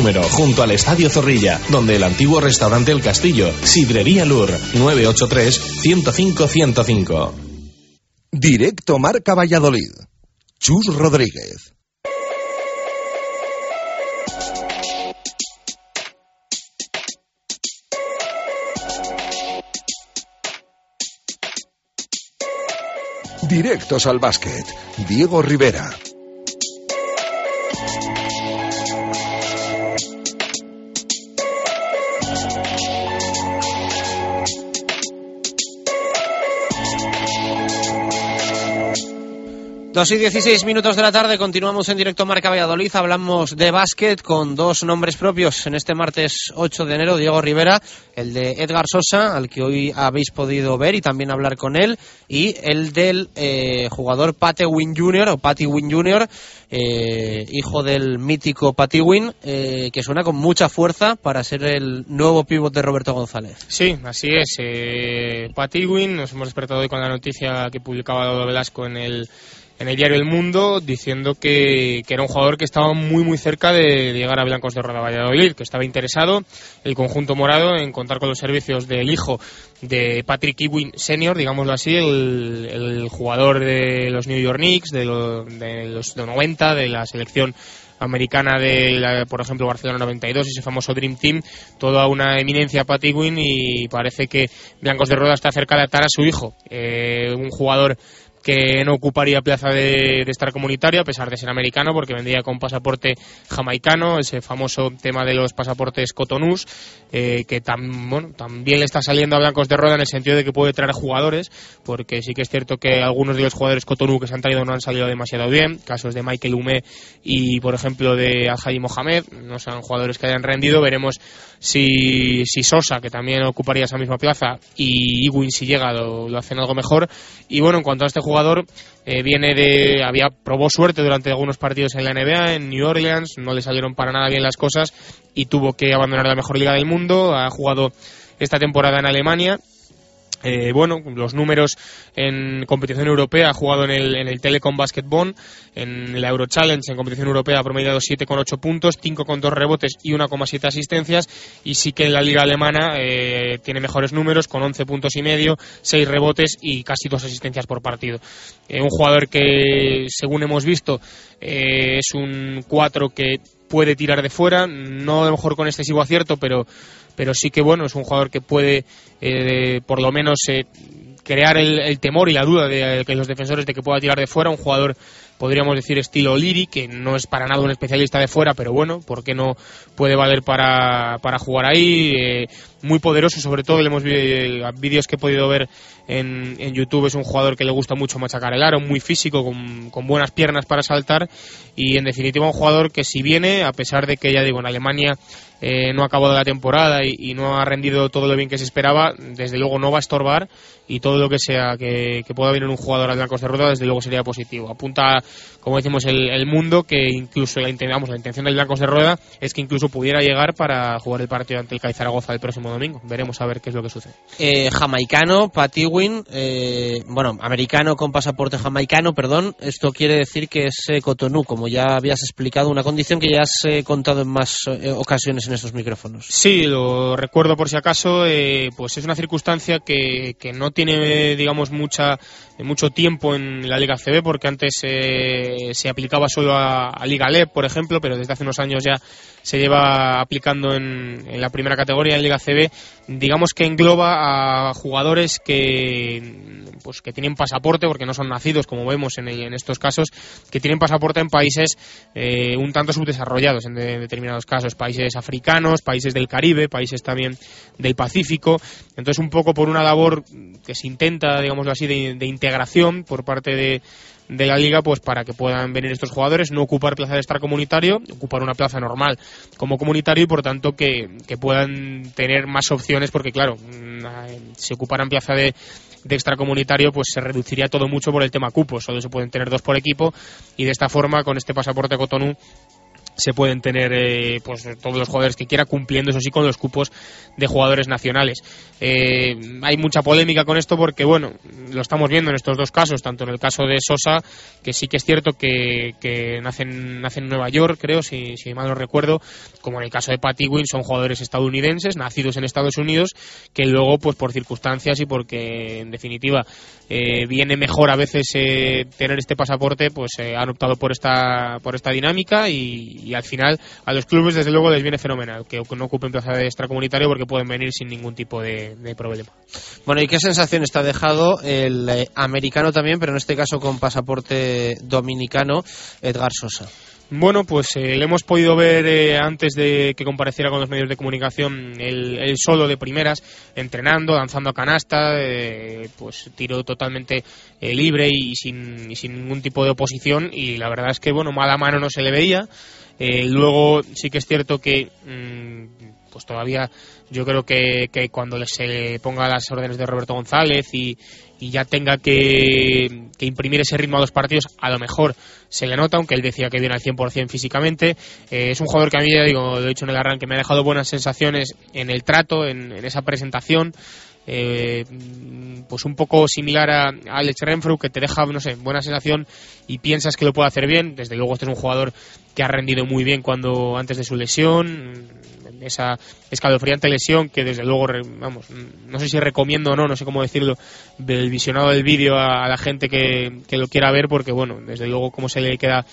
número, junto al Estadio Zorrilla, donde el antiguo restaurante El Castillo, Sidrería Lur, 983-105-105. Directo Marca Valladolid. Chus Rodríguez. Directos al básquet. Diego Rivera. Dos y 16 minutos de la tarde, continuamos en directo Marca Valladolid. Hablamos de básquet con dos nombres propios en este martes 8 de enero. Diego Rivera, el de Edgar Sosa, al que hoy habéis podido ver y también hablar con él, y el del eh, jugador Pate Win Jr. o Patty Win Jr., eh, hijo del mítico Patty Win, eh, que suena con mucha fuerza para ser el nuevo pívot de Roberto González. Sí, así es. Eh, Pat Ewing, nos hemos despertado hoy con la noticia que publicaba Dodo Velasco en el, en el diario El Mundo, diciendo que, era un jugador que estaba muy muy cerca de, llegar a Blancos de Roda Valladolid, que estaba interesado el conjunto morado en contar con los servicios del hijo de Patrick Ewing Senior, digámoslo así, el, jugador de los New York Knicks, de, lo- de los de 90, de la selección americana de, por ejemplo, Barcelona 92, ese famoso Dream Team, toda una eminencia Pat Ewing y parece que Blancos de Roda está cerca de atar a su hijo, eh, un jugador que no ocuparía plaza de, de estar comunitario a pesar de ser americano porque vendría con pasaporte jamaicano, ese famoso tema de los pasaportes cotonús, eh, que tam- bueno, también le está saliendo a Blancos de Rueda en el sentido de que puede traer jugadores, porque sí que es cierto que algunos de los jugadores cotonú que se han traído no han salido demasiado bien, casos de Michael Hume y por ejemplo de Al-Hadi Mohamed, no son jugadores que hayan rendido, veremos si, si Sosa, que también ocuparía esa misma plaza, y Ewing si llega lo, lo hacen algo mejor. Y bueno, en cuanto a este eh, viene de. había probó suerte durante algunos partidos en la NBA, en New Orleans, no le salieron para nada bien las cosas y tuvo que abandonar la mejor liga del mundo. Ha jugado esta temporada en Alemania. Eh, bueno, los números en competición europea ha jugado en el, en el Telecom Basketball, en la Euro Challenge en competición europea ha promediado 7,8 puntos, 5,2 rebotes y 1,7 asistencias y sí que en la liga alemana eh, tiene mejores números con 11 puntos y medio, 6 rebotes y casi 2 asistencias por partido. Eh, un jugador que, según hemos visto, eh, es un 4 que puede tirar de fuera, no a lo mejor con excesivo acierto, pero pero sí que bueno, es un jugador que puede eh, por lo menos eh, crear el, temor y la duda de, que los defensores de que pueda tirar de fuera, un jugador podríamos decir estilo Liri, que no es para nada un especialista de fuera, pero bueno, ¿por qué no puede valer para, para jugar ahí? Eh, muy poderoso, sobre todo, le hemos vídeos que he podido ver en, YouTube, es un jugador que le gusta mucho machacar el aro, muy físico, con, buenas piernas para saltar y en definitiva un jugador que si viene, a pesar de que ya digo, en Alemania eh, no ha acabado la temporada y, no ha rendido todo lo bien que se esperaba, desde luego no va a estorbar y todo lo que sea que, que pueda venir un jugador al Blancos de Rueda, desde luego sería positivo. Apunta, como decimos, el, mundo que incluso la, vamos, la intención del Blancos de Rueda es que incluso pudiera llegar para jugar el partido ante el CAI Zaragoza el próximo domingo. Veremos a ver qué es lo que sucede. Eh, jamaicano, Pat Ewing, eh, bueno, americano con pasaporte jamaicano, perdón. Esto quiere decir que es eh, Cotonú, como ya habías explicado, una condición que ya has eh, contado en más eh, ocasiones en estos micrófonos. Sí, lo recuerdo por si acaso, pues es una circunstancia que, que no tiene, digamos, mucha mucho tiempo en la Liga CB, porque antes eh, se aplicaba solo a, a Liga LEP, por ejemplo, pero desde hace unos años ya se lleva aplicando en, en la primera categoría en Liga CB. Digamos que engloba a jugadores que, pues, que tienen pasaporte, porque no son nacidos, como vemos en, estos casos, que tienen pasaporte en países eh, un tanto subdesarrollados en de- determinados casos, países africanos, países del Caribe, países también del Pacífico. Entonces, un poco por una labor que se intenta, digámoslo así, de integración por parte de, de la liga, pues para que puedan venir estos jugadores, no ocupar plaza de extracomunitario, ocupar una plaza normal como comunitario y por tanto que, que puedan tener más opciones, porque claro, mm, eh, si ocuparan plaza de, de extracomunitario, pues se reduciría todo mucho por el tema cupos, solo se pueden tener dos por equipo y de esta forma, con este pasaporte Cotonou, se pueden tener eh, pues todos los jugadores que quiera cumpliendo eso sí con los cupos de jugadores nacionales. Eh, hay mucha polémica con esto porque bueno lo estamos viendo en estos dos casos tanto en el caso de Sosa que sí que es cierto que, que nace, en, en Nueva York creo si, si mal no recuerdo como en el caso de Patty Wynn son jugadores estadounidenses nacidos en Estados Unidos que luego pues por circunstancias y porque en definitiva eh, viene mejor a veces eh, tener este pasaporte pues eh, han optado por esta por esta dinámica y, y al final a los clubes desde luego les viene fenomenal que no ocupen plaza de extracomunitario porque pueden venir sin ningún tipo de, de problema Bueno, ¿y qué sensación está dejado el eh, americano también, pero en este caso con pasaporte dominicano, Edgar Sosa? Bueno, pues eh, le hemos podido ver eh, antes de que compareciera con los medios de comunicación el, el solo de primeras, entrenando, lanzando a canasta, eh, pues tiro totalmente eh, libre y sin, y sin ningún tipo de oposición y la verdad es que, bueno, mala mano no se le veía. Eh, luego sí que es cierto que mm, pues todavía yo creo que, que cuando se ponga las órdenes de Roberto González y, y ya tenga que, que imprimir ese ritmo a los partidos, a lo mejor se le nota, aunque él decía que viene al 100% físicamente. Eh, es un jugador que a mí, digo, lo he dicho en el arranque, me ha dejado buenas sensaciones en el trato, en esa presentación. Eh, pues un poco similar a Alex Renfrew que te deja no sé buena sensación y piensas que lo puede hacer bien. Desde luego este es un jugador que ha rendido muy bien cuando antes de su lesión esa escalofriante lesión que desde luego vamos no sé si recomiendo o no no sé cómo decirlo del visionado del vídeo a, a la gente que, que lo quiera ver porque bueno desde luego cómo se le queda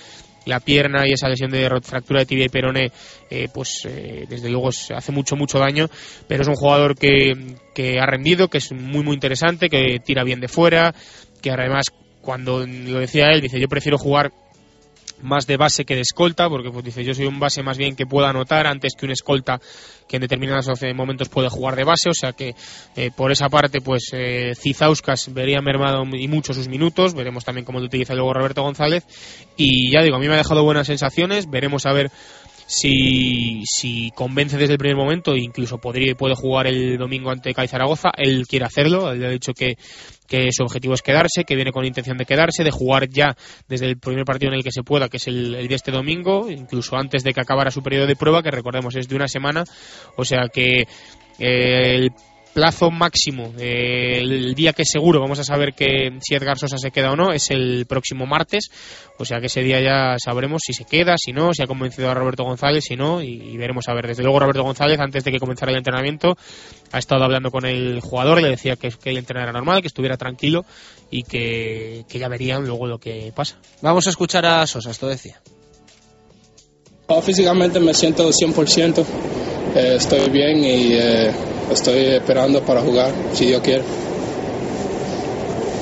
la pierna y esa lesión de fractura de tibia y peroné, eh, pues eh, desde luego hace mucho, mucho daño, pero es un jugador que, que ha rendido, que es muy, muy interesante, que tira bien de fuera, que además cuando lo decía él, dice, yo prefiero jugar más de base que de escolta, porque pues, dice yo soy un base más bien que pueda anotar antes que un escolta que en determinados momentos puede jugar de base, o sea que eh, por esa parte pues eh, Cizauskas vería mermado y mucho sus minutos, veremos también cómo lo utiliza luego Roberto González y ya digo, a mí me ha dejado buenas sensaciones, veremos a ver si, si convence desde el primer momento, incluso podría puede jugar el domingo ante Cádiz Zaragoza, él quiere hacerlo, él ha dicho que, que su objetivo es quedarse, que viene con intención de quedarse, de jugar ya desde el primer partido en el que se pueda, que es el, el de este domingo, incluso antes de que acabara su periodo de prueba, que recordemos es de una semana, o sea que eh, el plazo máximo, el día que seguro vamos a saber que si Edgar Sosa se queda o no, es el próximo martes. O sea que ese día ya sabremos si se queda, si no, si ha convencido a Roberto González, si no, y, veremos a ver. Desde luego Roberto González, antes de que comenzara el entrenamiento, ha estado hablando con el jugador, le decía que, que el entrenamiento era normal, que estuviera tranquilo y que, que ya verían luego lo que pasa. Vamos a escuchar a Sosa, esto decía. Oh, físicamente me siento 100%, eh, estoy bien y eh, estoy esperando para jugar, si Dios quiere.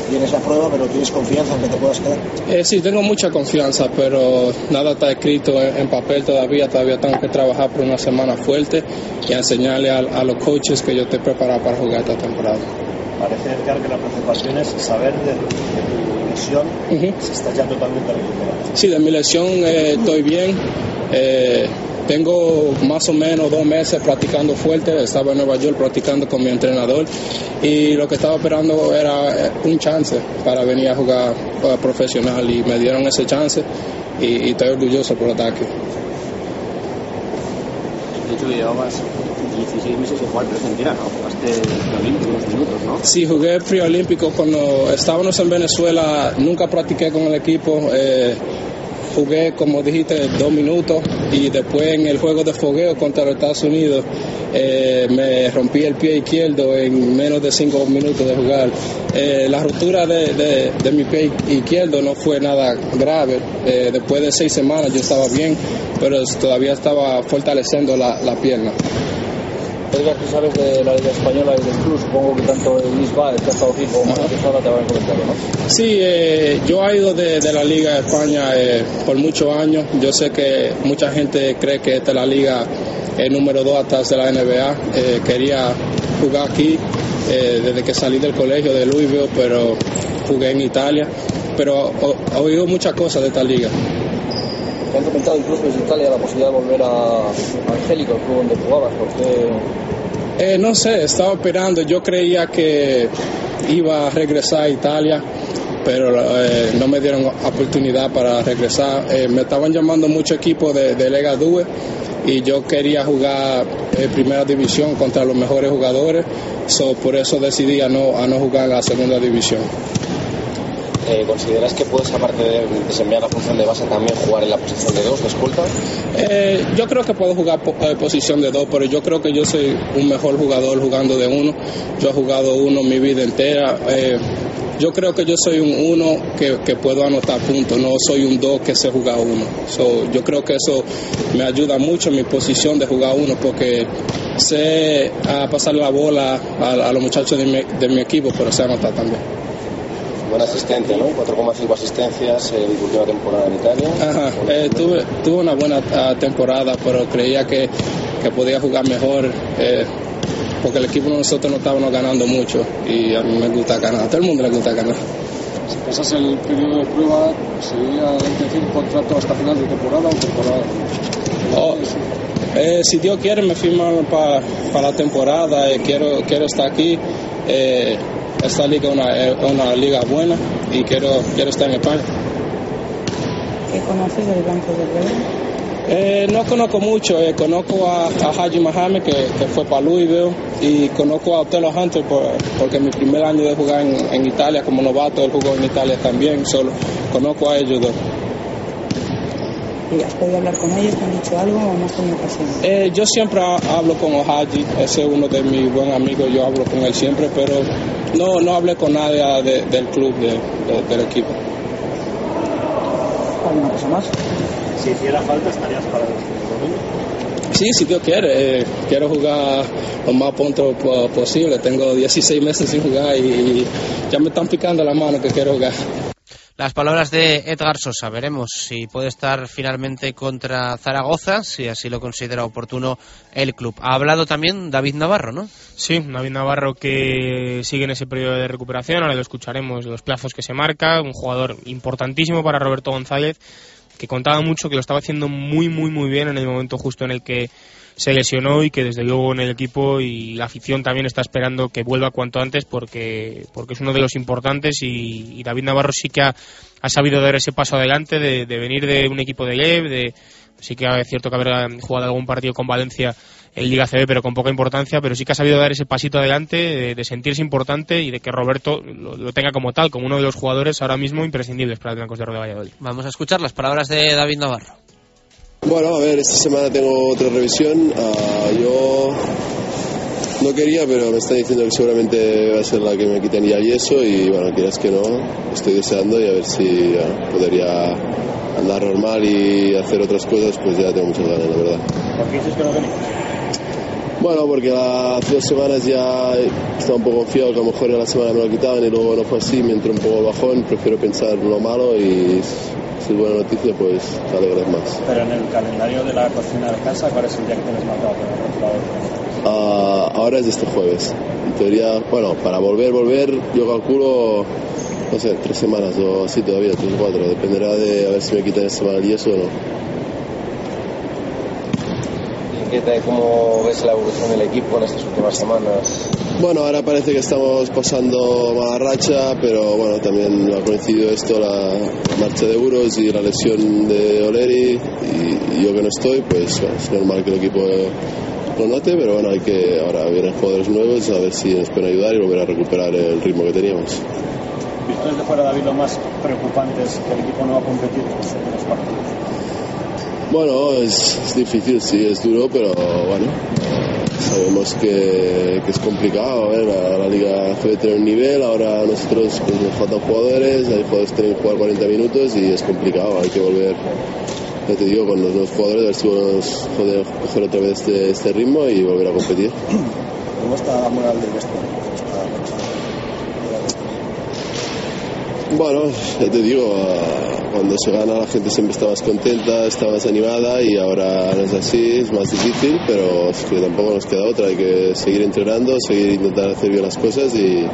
Tienes la prueba, pero tienes confianza en que te puedas quedar. Eh, sí, tengo mucha confianza, pero nada está escrito en, en, papel todavía. Todavía tengo que trabajar por una semana fuerte y enseñarle a, a los coaches que yo estoy preparado para jugar esta temporada. Parece, Edgar, que la preocupación es saber de, de lesión uh -huh. si estás ya totalmente recuperado. Sí, de mi lesión eh, estoy bien. Eh, tengo más o menos dos meses practicando fuerte, estaba en Nueva York practicando con mi entrenador y lo que estaba esperando era un chance para venir a jugar a profesional y me dieron ese chance y, y estoy orgulloso por. De hecho, llevabas 16 meses sin jugar Argentina, ¿no? Jugaste unos minutos, ¿no? Sí, jugué preolímpico cuando estábamos en Venezuela, nunca practiqué con el equipo. Eh, jugué, como dijiste, dos minutos y después en el juego de fogueo contra los Estados Unidos eh, me rompí el pie izquierdo en menos de cinco minutos de jugar. Eh, la ruptura de, de, de, mi pie izquierdo no fue nada grave. Después de seis semanas yo estaba bien, pero todavía estaba fortaleciendo la pierna. Edgar, tú sabes de la Liga Española y del Club, supongo que tanto Luis Baez, que ha estado aquí, como Marcos Sala te habrán comentado, ¿no? Sí, eh, yo he ido de, de, la Liga de España eh, por muchos años. Yo sé que mucha gente cree que esta es la liga el número dos atrás de la NBA. Eh, quería jugar aquí eh, desde que salí del colegio de Louisville, pero jugué en Italia. Pero he oído muchas cosas de esta liga. Te han comentado incluso desde Italia la posibilidad de volver a Angélico, el club donde jugabas, porque eh, no sé, estaba esperando. Yo creía que iba a regresar a Italia, pero eh, no me dieron oportunidad para regresar. Eh, me estaban llamando muchos equipos de, Lega Due y yo quería jugar en primera división contra los mejores jugadores. So, por eso decidí a no, a no jugar en la segunda división. Eh, ¿Consideras que puedes, aparte de desempeñar la función de base, también jugar en la posición de dos, de escolta? Eh, yo creo que puedo jugar po eh, posición de dos, pero yo creo que yo soy un mejor jugador jugando de uno. Yo he jugado uno mi vida entera. Eh, yo creo que yo soy un uno que, que puedo anotar puntos, no soy un dos que se juega uno. So, yo creo que eso me ayuda mucho en mi posición de jugar uno porque sé pasar la bola a, a los muchachos de mi, de mi equipo, pero sé anotar también buen asistente, ¿no? 4,5 asistencias en tu última temporada en Italia. Ajá, eh, tuve, tuve una buena uh, temporada, pero creía que, que podía jugar mejor. Eh, porque el equipo de nosotros no estábamos ganando mucho y a mí me gusta ganar, a todo el mundo le gusta ganar. Si pasas el periodo de prueba, ¿sería intención contrato hasta final de temporada o temporada? Oh, eh, si Dios quiere me firman para pa la temporada, eh, quiero, quiero estar aquí. Eh, esta liga es una, una, liga buena y quiero, quiero estar en España. ¿Qué conoces del Banco del Rey? Eh, no conozco mucho, eh, conozco a, a Haji Mohamed que, que, fue para Louisville y conozco a Otelo Hunter por, porque mi primer año de jugar en, en, Italia como novato, él jugó en Italia también, solo conozco a ellos dos. ¿Y has podido hablar con ellos? ¿Te han dicho algo o no has tenido ocasión? Eh, yo siempre hablo con Ohaji, ese es uno de mis buenos amigos, yo hablo con él siempre, pero no, no hablé con nadie de, del club, de, de, del equipo. ¿Alguna cosa más? Si hiciera falta, estarías para el domingo. Sí, si Dios quiere, eh, quiero jugar lo más pronto posible. Tengo 16 meses sin jugar y ya me están picando la mano que quiero jugar. Las palabras de Edgar Sosa. Veremos si puede estar finalmente contra Zaragoza, si así lo considera oportuno el club. Ha hablado también David Navarro, ¿no? Sí, David Navarro que sigue en ese periodo de recuperación. Ahora lo escucharemos, los plazos que se marca. Un jugador importantísimo para Roberto González, que contaba mucho, que lo estaba haciendo muy, muy, muy bien en el momento justo en el que se lesionó y que desde luego en el equipo y la afición también está esperando que vuelva cuanto antes porque, porque es uno de los importantes y, David Navarro sí que ha, ha, sabido dar ese paso adelante de, venir de un equipo de LEV, de, sí que es cierto que haber jugado algún partido con Valencia en Liga CB, pero con poca importancia, pero sí que ha sabido dar ese pasito adelante, de, sentirse importante y de que Roberto lo, lo, tenga como tal, como uno de los jugadores ahora mismo imprescindibles para el Blancos de Oro Valladolid. Vamos a escuchar las palabras de David Navarro. Bueno, a ver, esta semana tengo otra revisión. Uh, yo no quería, pero me están diciendo que seguramente va a ser la que me quiten ya el yeso y bueno, quieras que no, estoy deseando y a ver si uh, podría andar normal y hacer otras cosas, pues ya tengo muchas ganas, la verdad. ¿Por qué dices que no venís? Bueno, porque hace dos semanas ya estaba un poco confiado que a lo mejor en la semana me lo quitaban y luego no fue así, me entró un poco bajón, prefiero pensar lo malo y si es buena noticia, pues te alegras más. Pero en el calendario de la cocina de casa, ¿cuál es el día que tienes marcado para el? Uh, ahora es este jueves. En teoría, bueno, para volver, volver, yo calculo, no sé, tres semanas o así todavía, tres o cuatro. Dependerá de a ver si me quitan esta semana el yeso o no. ¿Cómo ves la evolución del equipo en estas últimas semanas? Bueno, ahora parece que estamos pasando mala racha, pero bueno, también ha coincidido esto, la marcha de Euros y la lesión de Oleri, y, y yo que no estoy, pues bueno, es normal que el equipo lo note, pero bueno, hay que, ahora vienen jugadores nuevos, a ver si nos pueden ayudar y volver a recuperar el ritmo que teníamos. ¿Visto desde fuera, David, lo más preocupante es que el equipo no va a competir en los partidos? Bueno, es, difícil, sí, es duro, pero bueno, sabemos que, es complicado. La, Liga debe tener un nivel, ahora nosotros pues, nos faltan jugadores, hay jugadores que tienen jugar 40 minutos y es complicado, hay que volver, ya te digo, con los nuevos jugadores, a ver si coger otra vez este, este ritmo y volver a competir. ¿Cómo está la moral del vestuario? Bueno, ya te digo, cuando se gana la gente siempre está más contenta, está más animada y ahora no es así, es más difícil, pero es que tampoco nos queda otra, hay que seguir entrenando, seguir intentando hacer bien las cosas y,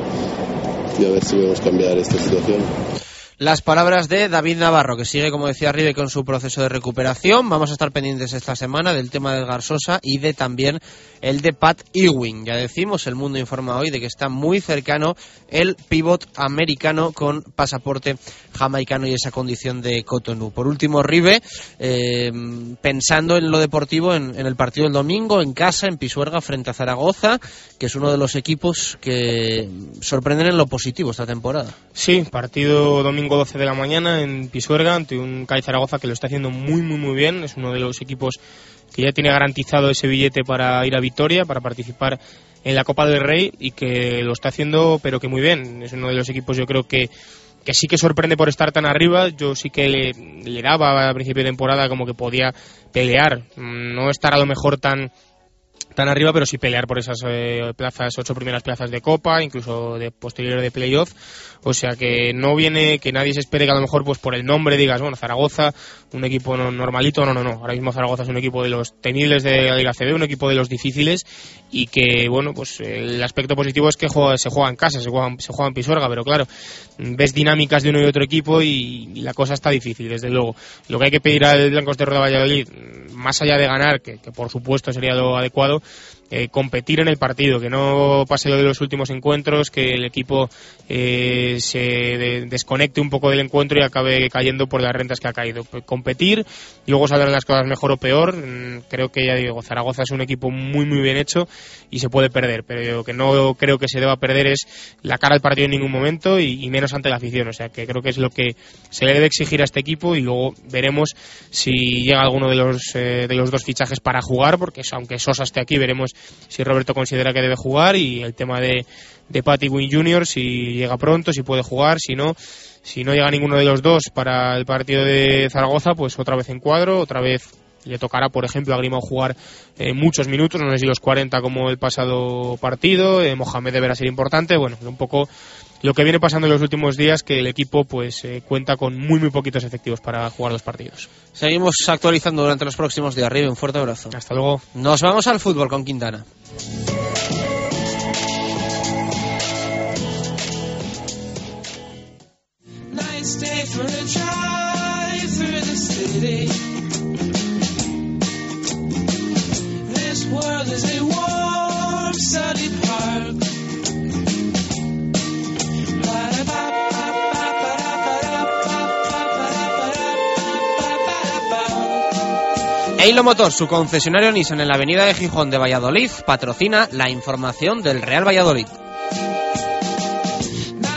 y a ver si podemos cambiar esta situación. Las palabras de David Navarro, que sigue, como decía Ribe, con su proceso de recuperación. Vamos a estar pendientes esta semana del tema del Garsosa y de también el de Pat Ewing. Ya decimos, el mundo informa hoy de que está muy cercano el pivot americano con pasaporte jamaicano y esa condición de Cotonou. Por último, Ribe, eh, pensando en lo deportivo, en, en, el partido del domingo, en casa, en Pisuerga, frente a Zaragoza, que es uno de los equipos que sorprenden en lo positivo esta temporada. Sí, partido domingo 12 de la mañana en Pisuerga ante un CAI Zaragoza que lo está haciendo muy muy muy bien, es uno de los equipos que ya tiene garantizado ese billete para ir a Vitoria, para participar en la Copa del Rey y que lo está haciendo pero que muy bien, es uno de los equipos yo creo que que sí que sorprende por estar tan arriba. Yo sí que le, daba a principio de temporada como que podía pelear, no estar a lo mejor tan tan arriba, pero sí pelear por esas eh, plazas, ocho primeras plazas de Copa, incluso de posterior de playoff. O sea que no viene que nadie se espere que a lo mejor pues por el nombre digas, bueno, Zaragoza, un equipo normalito, no, no, no. Ahora mismo Zaragoza es un equipo de los temibles de la Liga CB, un equipo de los difíciles y que, bueno, pues el aspecto positivo es que juega, se juega en casa, se juega, se juega en Pisuerga, pero claro, ves dinámicas de uno y otro equipo y, la cosa está difícil, desde luego. Lo que hay que pedir al Blancos de Roda Valladolid, más allá de ganar, que por supuesto sería lo adecuado, eh, competir en el partido, que no pase lo de los últimos encuentros, que el equipo eh, se de, desconecte un poco del encuentro y acabe cayendo por las rentas que ha caído. Competir y luego saldrán las cosas mejor o peor. Mm, creo que ya digo, Zaragoza es un equipo muy muy bien hecho y se puede perder, pero lo que no creo que se deba perder es la cara al partido en ningún momento y, menos ante la afición. O sea que creo que es lo que se le debe exigir a este equipo y luego veremos si llega alguno de los, eh, de los dos fichajes para jugar, porque aunque Sosa esté aquí, veremos si Roberto considera que debe jugar y el tema de, de Patty Wynn Jr. si llega pronto, si puede jugar, si no, si no llega ninguno de los dos para el partido de Zaragoza, pues otra vez en cuadro, otra vez le tocará, por ejemplo, a Grimao jugar eh, muchos minutos, no sé si los 40 como el pasado partido, eh, Mohamed deberá ser importante, bueno, un poco lo que viene pasando en los últimos días, que el equipo pues eh, cuenta con muy muy poquitos efectivos para jugar los partidos. Seguimos actualizando durante los próximos días. Arriba, un fuerte abrazo. Hasta luego. Nos vamos al fútbol con Quintana. For a drive through the city. This world is a warm, sunny park. Eilo Motor, su concesionario Nissan en la avenida de Gijón de Valladolid, patrocina la información del Real Valladolid.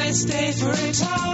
Nice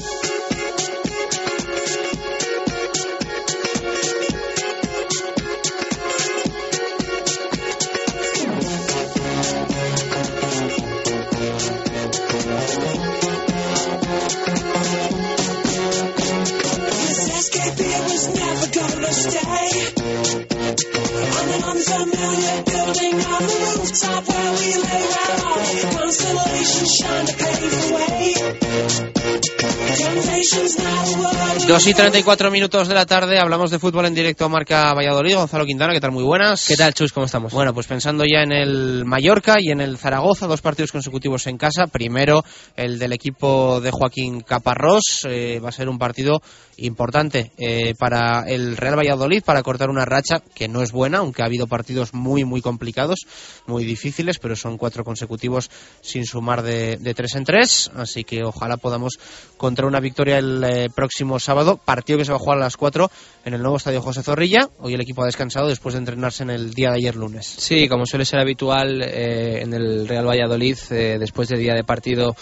2 y 34 minutos de la tarde, hablamos de fútbol en directo a Marca Valladolid. Gonzalo Quintana, ¿qué tal? Muy buenas. ¿Qué tal, Chus? ¿Cómo estamos? Bueno, pues pensando ya en el Mallorca y en el Zaragoza, dos partidos consecutivos en casa. Primero, el del equipo de Joaquín Caparrós. Eh, va a ser un partido importante eh, para el Real Valladolid para cortar una racha que no es buena, aunque ha habido partidos muy, muy complicados, muy difíciles, pero son cuatro consecutivos sin sumar de, de tres en tres. Así que ojalá podamos contra una victoria el eh, próximo sábado. Partido que se va a jugar a las cuatro en el nuevo estadio José Zorrilla. Hoy el equipo ha descansado después de entrenarse en el día de ayer lunes. Sí, como suele ser habitual eh, en el Real Valladolid, eh, después del día de partido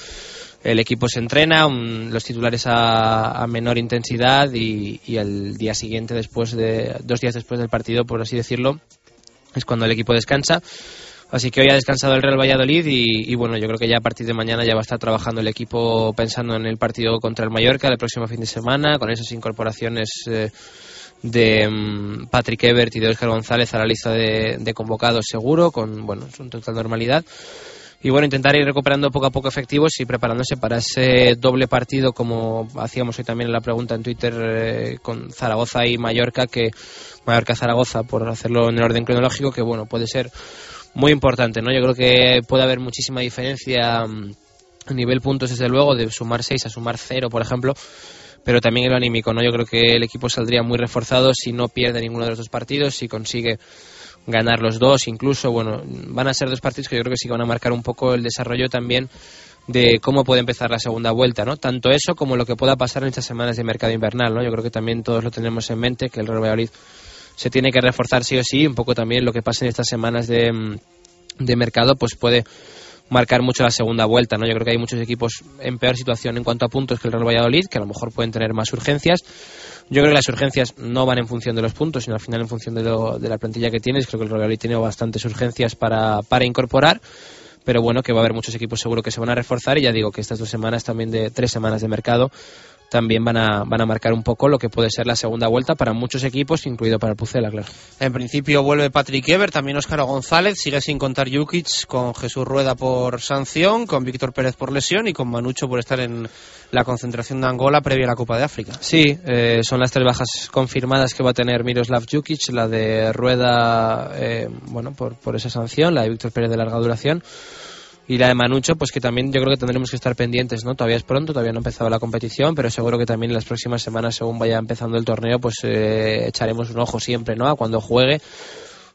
el equipo se entrena, un- los titulares a, a menor intensidad y, y el día siguiente, después de dos días después del partido, por así decirlo, es cuando el equipo descansa. Así que hoy ha descansado el Real Valladolid y, y bueno, yo creo que ya a partir de mañana ya va a estar trabajando el equipo pensando en el partido contra el Mallorca el próximo fin de semana, con esas incorporaciones eh, de mm, Patrick Ebert y de Óscar González a la lista de, de convocados seguro, con bueno, su total normalidad. Y bueno, intentar ir recuperando poco a poco efectivos y preparándose para ese doble partido, como hacíamos hoy también en la pregunta en Twitter eh, con Zaragoza y Mallorca, que Mallorca-Zaragoza, por hacerlo en el orden cronológico, que bueno, puede ser muy importante, ¿no? Yo creo que puede haber muchísima diferencia mm, a nivel puntos, desde luego, de sumar 6 a sumar 0, por ejemplo, pero también en lo anímico, ¿no? Yo creo que el equipo saldría muy reforzado si no pierde ninguno de los dos partidos, si consigue ganar los dos, incluso, bueno, van a ser dos partidos que yo creo que sí que van a marcar un poco el desarrollo también de cómo puede empezar la segunda vuelta, ¿no? Tanto eso como lo que pueda pasar en estas semanas de mercado invernal, ¿no? Yo creo que también todos lo tenemos en mente, que el Real Valladolid se tiene que reforzar sí o sí, un poco también lo que pasa en estas semanas de, mm, de mercado, pues puede marcar mucho la segunda vuelta, ¿no? Yo creo que hay muchos equipos en peor situación en cuanto a puntos que el Real Valladolid, que a lo mejor pueden tener más urgencias. Yo creo que las urgencias no van en función de los puntos, sino al final en función de, lo- de la plantilla que tienes. Creo que el Real Valladolid tiene bastantes urgencias para, para incorporar, pero bueno, que va a haber muchos equipos seguro que se van a reforzar y ya digo que estas dos semanas también de tres semanas de mercado también van a, van a marcar un poco lo que puede ser la segunda vuelta para muchos equipos, incluido para el Pucela, claro. En principio vuelve Patrick Ever, también Óscar González, sigue sin contar Jukic, con Jesús Rueda por sanción, con Víctor Pérez por lesión y con Manucho por estar en la concentración de Angola previa a la Copa de África. Sí, eh, son las tres bajas confirmadas que va a tener Miroslav Jukic, la de Rueda, eh, bueno, por, por esa sanción, la de Víctor Pérez de larga duración y la de Manucho, pues que también yo creo que tendremos que estar pendientes, ¿no? Todavía es pronto, todavía no ha empezado la competición, pero seguro que también en las próximas semanas, según vaya empezando el torneo, pues eh, echaremos un ojo siempre, ¿no? A cuando juegue.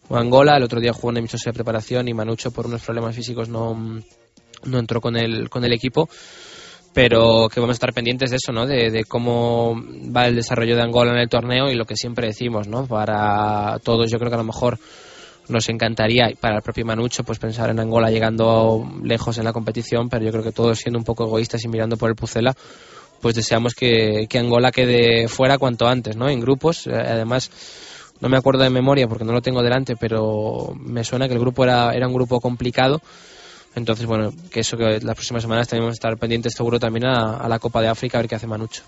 O Angola, el otro día jugó en amistoso de preparación y Manucho por unos problemas físicos no, no entró con el, con el equipo pero que vamos a estar pendientes de eso, ¿no? De, de cómo va el desarrollo de Angola en el torneo y lo que siempre decimos, ¿no? Para todos, yo creo que a lo mejor nos encantaría, para el propio Manucho, pues pensar en Angola llegando lejos en la competición, pero yo creo que todos siendo un poco egoístas y mirando por el Pucela, pues deseamos que, que Angola quede fuera cuanto antes, ¿no? En grupos, eh, además no me acuerdo de memoria porque no lo tengo delante, pero me suena que el grupo era, era un grupo complicado Entonces, bueno, que eso que las próximas semanas tenemos que estar pendientes seguro también a, a la Copa de África a ver qué hace Manucho.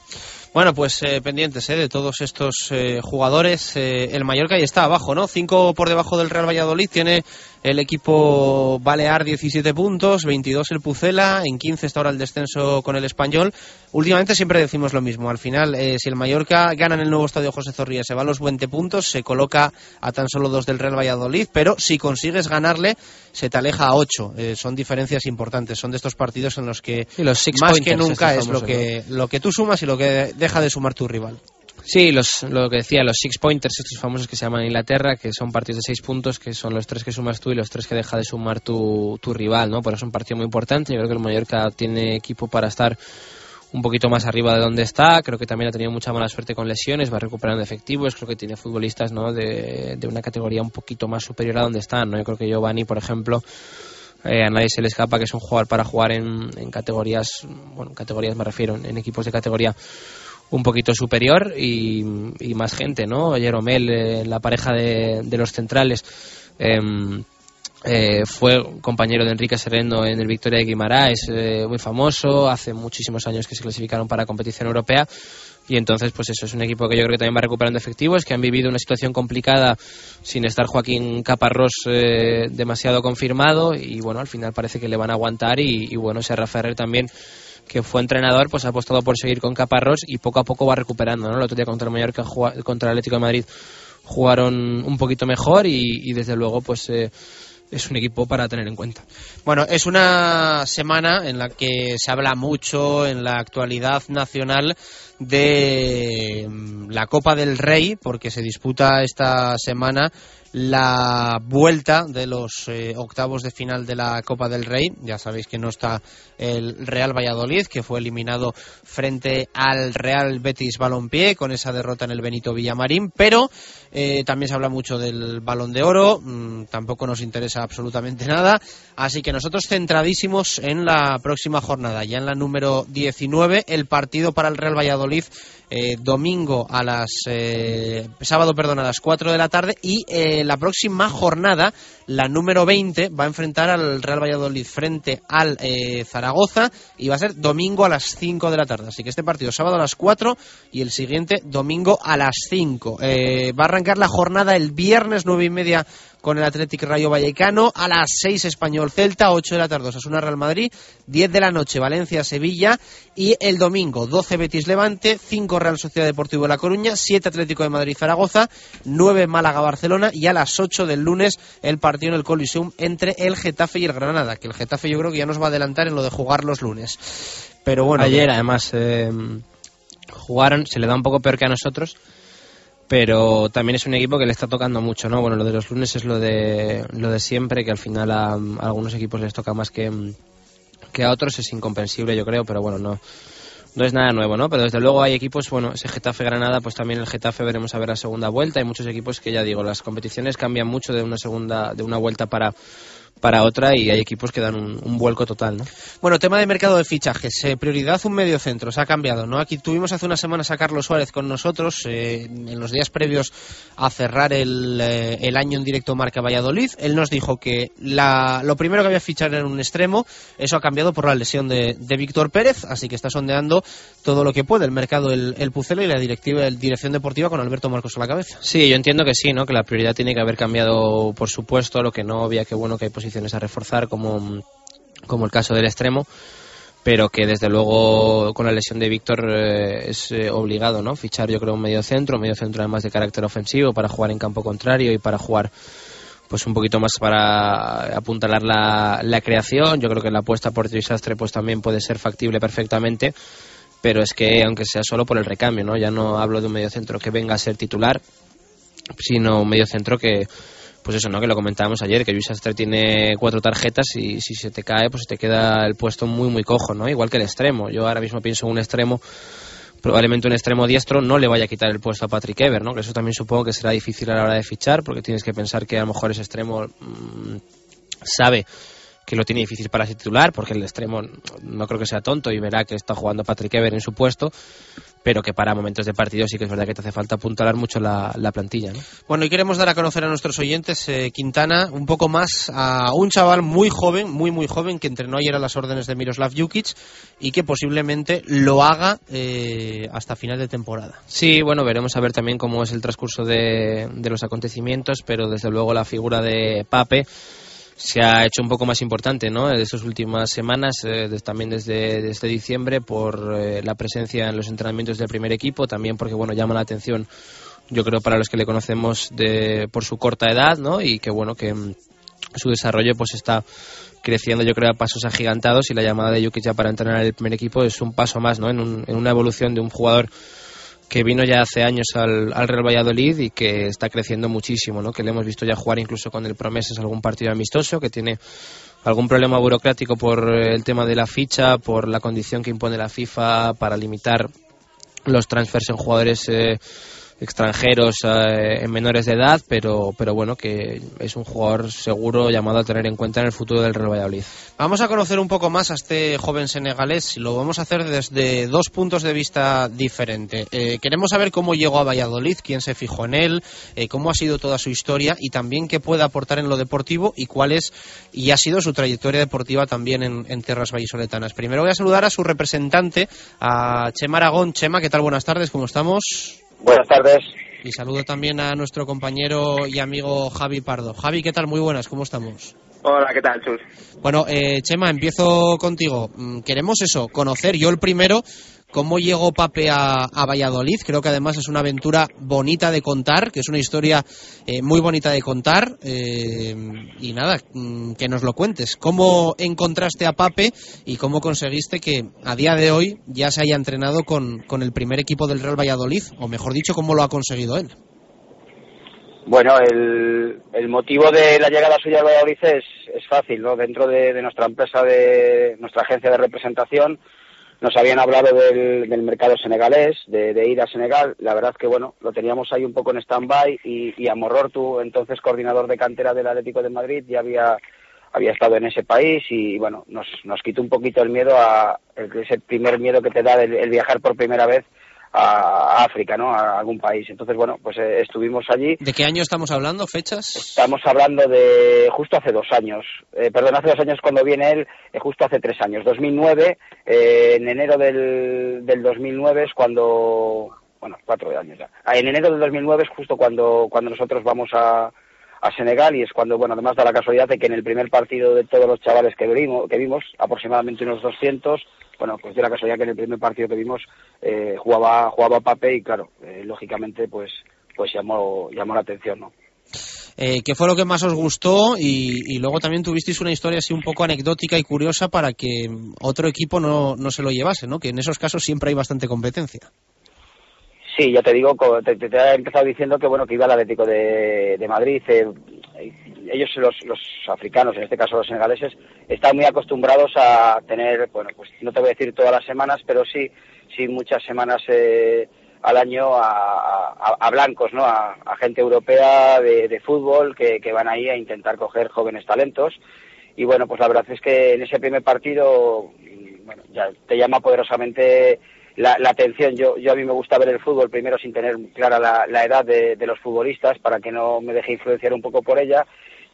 Bueno, pues eh, pendientes eh, de todos estos eh, jugadores. Eh, el Mallorca ahí está abajo, ¿no? Cinco por debajo del Real Valladolid. Tiene el equipo Balear 17 puntos, 22 el Pucela, en 15 está ahora el descenso con el Español. Últimamente siempre decimos lo mismo. Al final, eh, si el Mallorca gana en el nuevo estadio José Zorrilla, se va a los 20 puntos, se coloca a tan solo dos del Real Valladolid, pero si consigues ganarle, se te aleja a 8. Eh, son diferencias importantes. Son de estos partidos en los que los más que nunca es lo que, lo que tú sumas y lo que deja de sumar tu rival. Sí, los, lo que decía, los six pointers, estos famosos que se llaman Inglaterra, que son partidos de seis puntos, que son los tres que sumas tú y los tres que deja de sumar tu, tu rival, ¿no? Por eso es un partido muy importante. Yo creo que el Mallorca tiene equipo para estar un poquito más arriba de donde está. Creo que también ha tenido mucha mala suerte con lesiones, va recuperando efectivos. Creo que tiene futbolistas ¿no? de, de una categoría un poquito más superior a donde están. ¿no? Yo creo que Giovanni, por ejemplo, eh, a nadie se le escapa que es un jugador para jugar en, en categorías, bueno, categorías me refiero, en equipos de categoría un poquito superior y, más gente, ¿no? Jeromel, eh, la pareja de, de los centrales, em, eh, fue compañero de Enrique Sereno en el Victoria de Guimaraes, eh, muy famoso, hace muchísimos años que se clasificaron para competición europea y entonces pues eso es un equipo que yo creo que también va recuperando efectivos, que han vivido una situación complicada sin estar Joaquín Caparrós eh, demasiado confirmado y bueno, al final parece que le van a aguantar y, y bueno, Serra Ferrer también que fue entrenador, pues ha apostado por seguir con Caparrós y poco a poco va recuperando, ¿no? El otro día contra el Mallorca, contra el Atlético de Madrid jugaron un poquito mejor y, y desde luego pues eh, es un equipo para tener en cuenta. Bueno, es una semana en la que se habla mucho en la actualidad nacional de mm, la Copa del Rey, porque se disputa esta semana la vuelta de los eh, octavos de final de la Copa del Rey. Ya sabéis que no está el Real Valladolid, que fue eliminado frente al Real Betis Balompié con esa derrota en el Benito Villamarín, pero eh, también se habla mucho del Balón de Oro, mm, tampoco nos interesa absolutamente nada, así que nosotros centradísimos en la próxima jornada, ya en la número 19, el partido para el Real Valladolid eh, domingo a las eh, sábado a las 4 de la tarde y eh, la próxima jornada la número 20 va a enfrentar al Real Valladolid frente al eh, Zaragoza y va a ser domingo a las 5 de la tarde. Así que este partido sábado a las 4 y el siguiente domingo a las 5 Eh, va a arrancar la jornada el viernes 9 y media con el Athletic Rayo Vallecano, a las 6 Español Celta, 8 de la tarde Osasuna Real Madrid, 10 de la noche Valencia Sevilla y el domingo 12 Betis Levante, 5 Real Sociedad Deportivo La Coruña, 7 Atlético de Madrid Zaragoza, 9 Málaga Barcelona y a las 8 del lunes el partido en el Coliseum entre el Getafe y el Granada, que el Getafe yo creo que ya nos va a adelantar en lo de jugar los lunes. Pero bueno, Ayer, además, eh, jugaron, se le da un poco peor que a nosotros, pero también es un equipo que le está tocando mucho, ¿no? Bueno, lo de los lunes es lo de, lo de siempre, que al final a, algunos equipos les toca más que, que a otros, es incomprensible, yo creo, pero bueno, no. No es nada nuevo, ¿no? Pero desde luego hay equipos, bueno, ese Getafe Granada, pues también el Getafe veremos a ver la segunda vuelta. Hay muchos equipos que ya digo, las competiciones cambian mucho de una segunda, de una vuelta para, para otra y hay equipos que dan un, un vuelco total, ¿no? Bueno, tema de mercado de fichajes. Eh, prioridad un medio centro. Se ha cambiado, ¿no? Aquí tuvimos hace unas semanas a Carlos Suárez con nosotros eh, en los días previos a cerrar el, eh, el año en directo Marca Valladolid. Él nos dijo que la, lo primero que había fichado era un extremo. Eso ha cambiado por la lesión de, de Víctor Pérez, así que está sondeando todo lo que puede el mercado, el, el Pucelo y la directiva, el dirección deportiva con Alberto Marcos a la cabeza. Sí, yo entiendo que sí, ¿no? Que la prioridad tiene que haber cambiado, por supuesto, lo que no había que bueno que hay posiciones a reforzar, como, como el caso del extremo, pero que desde luego con la lesión de Víctor eh, es eh, obligado, ¿no? Fichar, yo creo, un medio centro, medio centro además de carácter ofensivo para jugar en campo contrario y para jugar pues un poquito más para apuntalar la, la creación. Yo creo que la apuesta por Tio Sastre pues también puede ser factible perfectamente, pero es que aunque sea solo por el recambio, ¿no? Ya no hablo de un medio centro que venga a ser titular, sino un medio centro que pues eso, ¿no? Que lo comentábamos ayer, que Luis Sastre tiene cuatro tarjetas y si se te cae, pues te queda el puesto muy, muy cojo, ¿no? Igual que el extremo. Yo ahora mismo pienso en un extremo, probablemente un extremo diestro no le vaya a quitar el puesto a Patrick Ever, ¿no? Que eso también supongo que será difícil a la hora de fichar, porque tienes que pensar que a lo mejor ese extremo mm, sabe que lo tiene difícil para titular, porque el extremo no creo que sea tonto y verá que está jugando Patrick Ever en su puesto, pero que para momentos de partido sí que es verdad que te hace falta apuntalar mucho la, la plantilla. ¿no? Bueno, y queremos dar a conocer a nuestros oyentes, eh, Quintana, un poco más a un chaval muy joven, muy, muy joven, que entrenó ayer a las órdenes de Miroslav Jukic y que posiblemente lo haga eh, hasta final de temporada. Sí, bueno, veremos a ver también cómo es el transcurso de, de los acontecimientos, pero desde luego la figura de Pape se ha hecho un poco más importante ¿no? en estas últimas semanas, eh, también desde, desde diciembre, por eh, la presencia en los entrenamientos del primer equipo, también porque bueno llama la atención, yo creo, para los que le conocemos de, por su corta edad ¿no? y que bueno que mm, su desarrollo pues está creciendo yo creo a pasos agigantados y la llamada de Jukic ya para entrenar el primer equipo es un paso más ¿no? en, un- en una evolución de un jugador que vino ya hace años al, al Real Valladolid y que está creciendo muchísimo, ¿no? que le hemos visto ya jugar incluso con el Promesas algún partido amistoso, que tiene algún problema burocrático por eh, el tema de la ficha, por la condición que impone la FIFA para limitar los transfers en jugadores eh, extranjeros eh, en menores de edad, pero, pero bueno, que es un jugador seguro llamado a tener en cuenta en el futuro del Real Valladolid. Vamos a conocer un poco más a este joven senegalés y lo vamos a hacer desde dos puntos de vista diferentes. Eh, queremos saber cómo llegó a Valladolid, quién se fijó en él, eh, cómo ha sido toda su historia y también qué puede aportar en lo deportivo y cuál es y ha sido su trayectoria deportiva también en, en tierras vallisoletanas. Primero voy a saludar a su representante, a Chema Aragón. Chema, ¿qué tal? Buenas tardes, ¿cómo estamos? Buenas tardes. Y saludo también a nuestro compañero y amigo Javi Pardo. Javi, ¿qué tal? Muy buenas, ¿cómo estamos? Hola, ¿qué tal, Chus? Bueno, eh, Chema, empiezo contigo. Mm, Queremos eso, conocer yo el primero cómo llegó Pape a, a Valladolid. Creo que además es una aventura bonita de contar, que es una historia eh, muy bonita de contar. eh, y nada, mm, que nos lo cuentes. ¿Cómo encontraste a Pape y cómo conseguiste que a día de hoy ya se haya entrenado con, el primer equipo del Real Valladolid? O mejor dicho, cómo lo ha conseguido él. Bueno, el, motivo de la llegada suya al Valladolid es, es fácil, ¿no? Dentro de, de nuestra empresa, de nuestra agencia de representación, nos habían hablado del, del mercado senegalés, de, ir a Senegal. La verdad que, bueno, lo teníamos ahí un poco en stand-by y, y Amorror, tú, entonces coordinador de cantera del Atlético de Madrid, ya había, había estado en ese país y, bueno, nos, nos quitó un poquito el miedo a ese primer miedo que te da el viajar por primera vez a África, ¿no? A algún país. Entonces, bueno, pues eh, estuvimos allí. ¿De qué año estamos hablando? ¿Fechas? Estamos hablando de justo hace dos años. Eh, perdón, hace dos años cuando viene él, eh, justo hace tres años. 2009, eh, en enero del, del 2009 es cuando... Bueno, cuatro años ya. Ah, En enero del 2009 es justo cuando, cuando nosotros vamos a, a Senegal y es cuando, bueno, además da la casualidad de que en el primer partido de todos los chavales que vimos, que vimos aproximadamente unos 200, bueno, pues dio la casualidad que en el primer partido que vimos eh, jugaba jugaba Pape y claro, eh, lógicamente pues pues llamó llamó la atención, ¿no? Eh, ¿Qué fue lo que más os gustó? Y, y luego también tuvisteis una historia así un poco anecdótica y curiosa para que otro equipo no, no se lo llevase, ¿no? Que en esos casos siempre hay bastante competencia. Sí, ya te digo, te, te- te he empezado diciendo que bueno que iba al Atlético de, Madrid. eh, ellos, los, los africanos, en este caso los senegaleses, están muy acostumbrados a tener, bueno, pues no te voy a decir todas las semanas, pero sí, sí muchas semanas eh, al año a, a- blancos, ¿no? A, gente europea de, fútbol que, que van ahí a intentar coger jóvenes talentos. Y bueno, pues la verdad es que en ese primer partido, bueno, ya te llama poderosamente la, la atención. Yo, yo a mí me gusta ver el fútbol primero sin tener clara la, edad de, los futbolistas para que no me deje influenciar un poco por ella.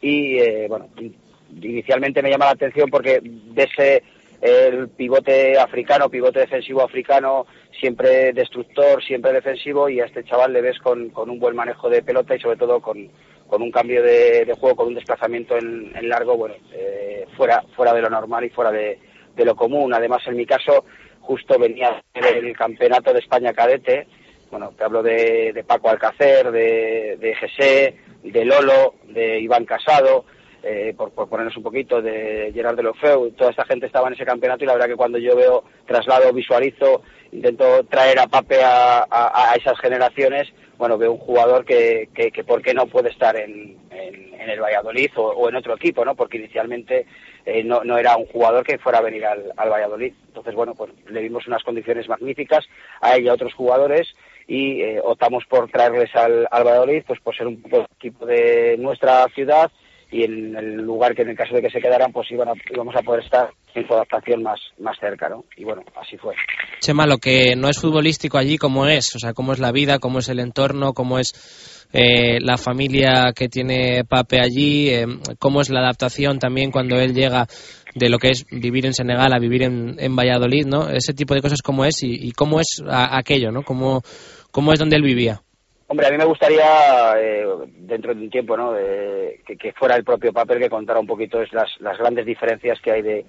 Y eh, bueno, in- inicialmente me llama la atención porque de el pivote africano, pivote defensivo africano, siempre destructor, siempre defensivo, y a este chaval le ves con, con un buen manejo de pelota y sobre todo con, con un cambio de, juego, con un desplazamiento en, largo, bueno, eh, fuera, fuera de lo normal y fuera de lo común. Además, en mi caso, justo venía del campeonato de España cadete, bueno, te hablo de, Paco Alcácer, de, de Gesé, de Lolo, de Iván Casado, eh, por, por ponernos un poquito, de Gerard de Lofeu, toda esta gente estaba en ese campeonato y la verdad que cuando yo veo, traslado, visualizo, intento traer a Pape a- a esas generaciones, bueno, veo un jugador que, que, que por qué no puede estar en, en, en el Valladolid o, en otro equipo, ¿no? Porque inicialmente eh, no, no era un jugador que fuera a venir al, al Valladolid. Entonces, bueno, pues le vimos unas condiciones magníficas a él y a otros jugadores y eh, optamos por traerles al, al Valladolid, pues por ser un equipo de nuestra ciudad y en el lugar que en el caso de que se quedaran, pues iban a- íbamos a poder estar en su adaptación más, más cerca, ¿no? Y bueno, así fue. Chema, lo que no es futbolístico allí, ¿cómo es? O sea, ¿cómo es la vida? ¿Cómo es el entorno? ¿Cómo es eh, la familia que tiene Pape allí? Eh, ¿Cómo es la adaptación también cuando él llega de lo que es vivir en Senegal a vivir en, en Valladolid, ¿no? Ese tipo de cosas, ¿cómo es? Y, y cómo es aquello, ¿no? ¿Cómo, ¿Cómo es donde él vivía? Hombre, a mí me gustaría, eh, dentro de un tiempo, ¿no? de- que, fuera el propio papel que contara un poquito las, las grandes diferencias que hay de,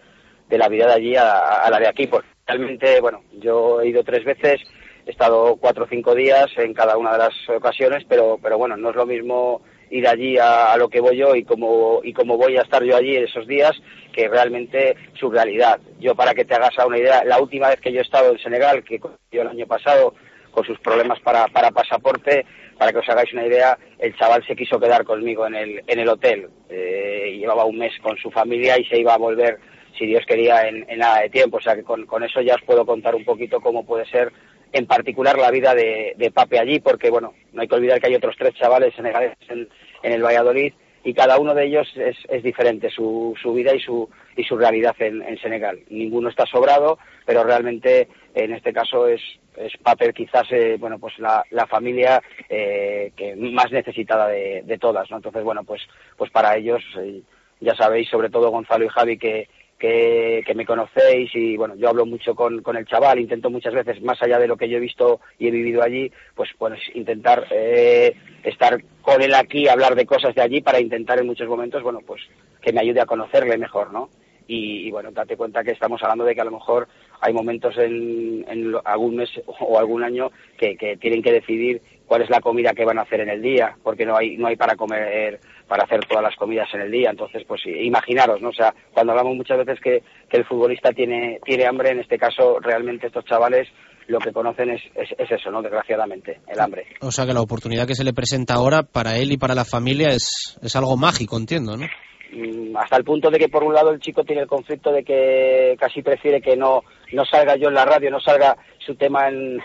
la vida de allí a, la de aquí. Porque realmente, bueno, yo he ido tres veces, he estado cuatro o cinco días en cada una de las ocasiones, pero, pero bueno, no es lo mismo ir allí a, lo que voy yo y cómo, y cómo voy a estar yo allí esos días que realmente su realidad. Yo, para que te hagas una idea, la última vez que yo he estado en Senegal, que yo el año pasado, con sus problemas para, para pasaporte, para que os hagáis una idea, el chaval se quiso quedar conmigo en el, en el hotel. Eh, llevaba un mes con su familia y se iba a volver, si Dios quería, en, en nada de tiempo. O sea que con, con eso ya os puedo contar un poquito cómo puede ser, en particular, la vida de, de Pape allí, porque bueno, no hay que olvidar que hay otros tres chavales senegaleses en, en el Valladolid y cada uno de ellos es, es diferente su, su vida y su, y su realidad en, en Senegal. Ninguno está sobrado, pero realmente en este caso es, es Pape quizás eh, bueno pues la, la familia eh, que más necesitada de, todas, ¿no? Entonces bueno pues pues para ellos eh, ya sabéis sobre todo Gonzalo y Javi que que, que me conocéis y bueno, yo hablo mucho con, con el chaval, intento muchas veces, más allá de lo que yo he visto y he vivido allí, pues, pues intentar eh, estar con él aquí, hablar de cosas de allí para intentar en muchos momentos, bueno, pues que me ayude a conocerle mejor, ¿no? Y, y, bueno, date cuenta que estamos hablando de que a lo mejor hay momentos en, en algún mes o algún año que, que tienen que decidir cuál es la comida que van a hacer en el día, porque no hay no hay para comer para hacer todas las comidas en el día. Entonces, pues imaginaros, ¿no? O sea, cuando hablamos muchas veces que, que el futbolista tiene tiene hambre, en este caso realmente estos chavales lo que conocen es, es, es eso, ¿no? Desgraciadamente, el hambre. O sea que la oportunidad que se le presenta ahora para él y para la familia es, es algo mágico, entiendo, ¿no? Mm, hasta el punto de que por un lado el chico tiene el conflicto de que casi prefiere que no no salga yo en la radio, no salga su tema en,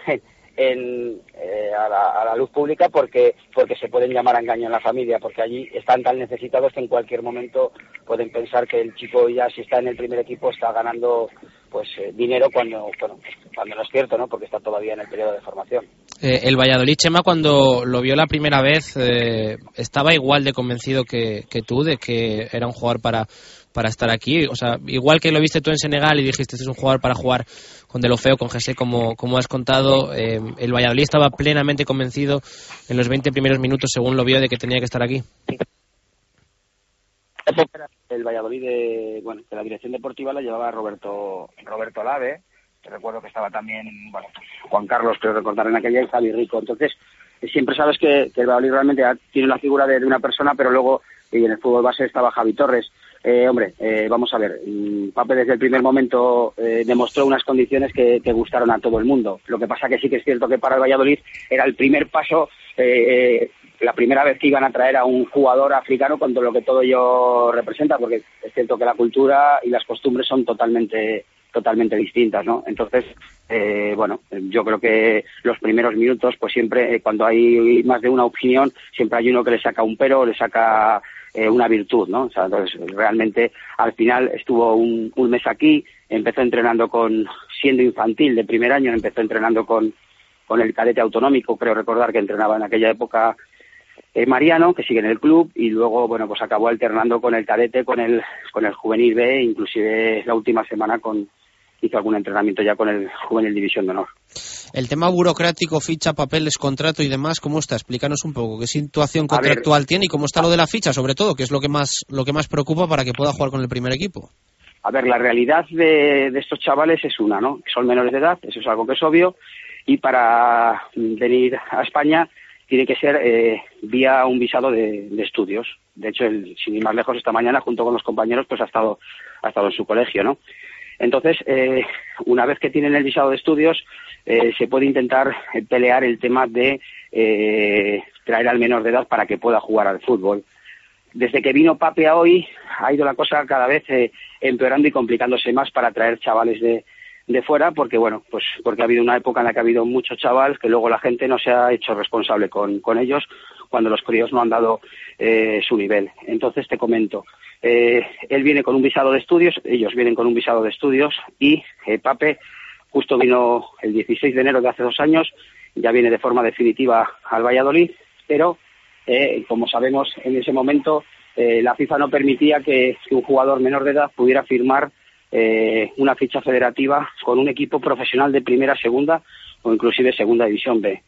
en, eh, a, la, luz pública porque porque se pueden llamar a engaño en la familia, porque allí están tan necesitados que en cualquier momento pueden pensar que el chico ya si está en el primer equipo está ganando pues eh, dinero cuando bueno, cuando no es cierto, ¿no? Porque está todavía en el periodo de formación. Eh, el Valladolid, Chema, cuando lo vio la primera vez, eh, estaba igual de convencido que, que tú de que era un jugador para, para estar aquí. O sea, igual que lo viste tú en Senegal y dijiste, este es un jugador para jugar con Delofeo, con Jesse, como, como has contado, eh, el Valladolid estaba plenamente convencido en los 20 primeros minutos, según lo vio, de que tenía que estar aquí. el Valladolid de, bueno, que la dirección deportiva la llevaba Roberto Roberto Lave, que recuerdo que estaba también, bueno, Juan Carlos, creo recordar en aquella, y Javi Rico. Entonces, siempre sabes que, el Valladolid realmente tiene la figura de, de una persona, pero luego, y en el fútbol base estaba Javi Torres. Eh, hombre, eh, vamos a ver, mm, Pape desde el primer momento eh, demostró unas condiciones que, que gustaron a todo el mundo. Lo que pasa que sí que es cierto que para el Valladolid era el primer paso, eh, eh, la primera vez que iban a traer a un jugador africano con lo que todo ello representa, porque es cierto que la cultura y las costumbres son totalmente totalmente distintas, ¿no? Entonces, eh, bueno, yo creo que los primeros minutos, pues siempre, cuando hay más de una opinión, siempre hay uno que le saca un pero, le saca eh, una virtud, ¿no? O sea, entonces, realmente, al final estuvo un, mes aquí, empezó entrenando con, siendo infantil de primer año, empezó entrenando con, con el cadete autonómico, creo recordar que entrenaba en aquella época eh, Mariano, que sigue en el club, y luego, bueno, pues acabó alternando con el cadete, con el, con el juvenil B, inclusive la última semana con, hizo algún entrenamiento ya con el juvenil división de honor. El tema burocrático, ficha, papeles, contrato y demás, ¿cómo está? Explícanos un poco qué situación ver. contractual tiene y cómo está lo de la ficha, sobre todo, que es lo que más lo que más preocupa para que pueda jugar con el primer equipo. A ver, la realidad de, de estos chavales es una, ¿no? Son menores de edad, eso es algo que es obvio, y para venir a España tiene que ser eh, vía un visado de, de estudios. De hecho, el, sin ir más lejos, esta mañana, junto con los compañeros, pues ha estado, ha estado en su colegio, ¿no? Entonces, eh, una vez que tienen el visado de estudios, eh, se puede intentar eh, pelear el tema de eh, traer al menor de edad para que pueda jugar al fútbol. Desde que vino Pape a hoy, ha ido la cosa cada vez eh, empeorando y complicándose más para traer chavales de, de fuera, porque bueno, pues porque ha habido una época en la que ha habido muchos chavales que luego la gente no se ha hecho responsable con, con ellos, cuando los críos no han dado eh, su nivel. Entonces te comento, eh, él viene con un visado de estudios, ellos vienen con un visado de estudios y eh, Pape justo vino el 16 de enero de hace dos años, ya viene de forma definitiva al Valladolid, pero eh, como sabemos en ese momento eh, la FIFA no permitía que, un jugador menor de edad pudiera firmar eh, una ficha federativa con un equipo profesional de primera, segunda o inclusive segunda división B.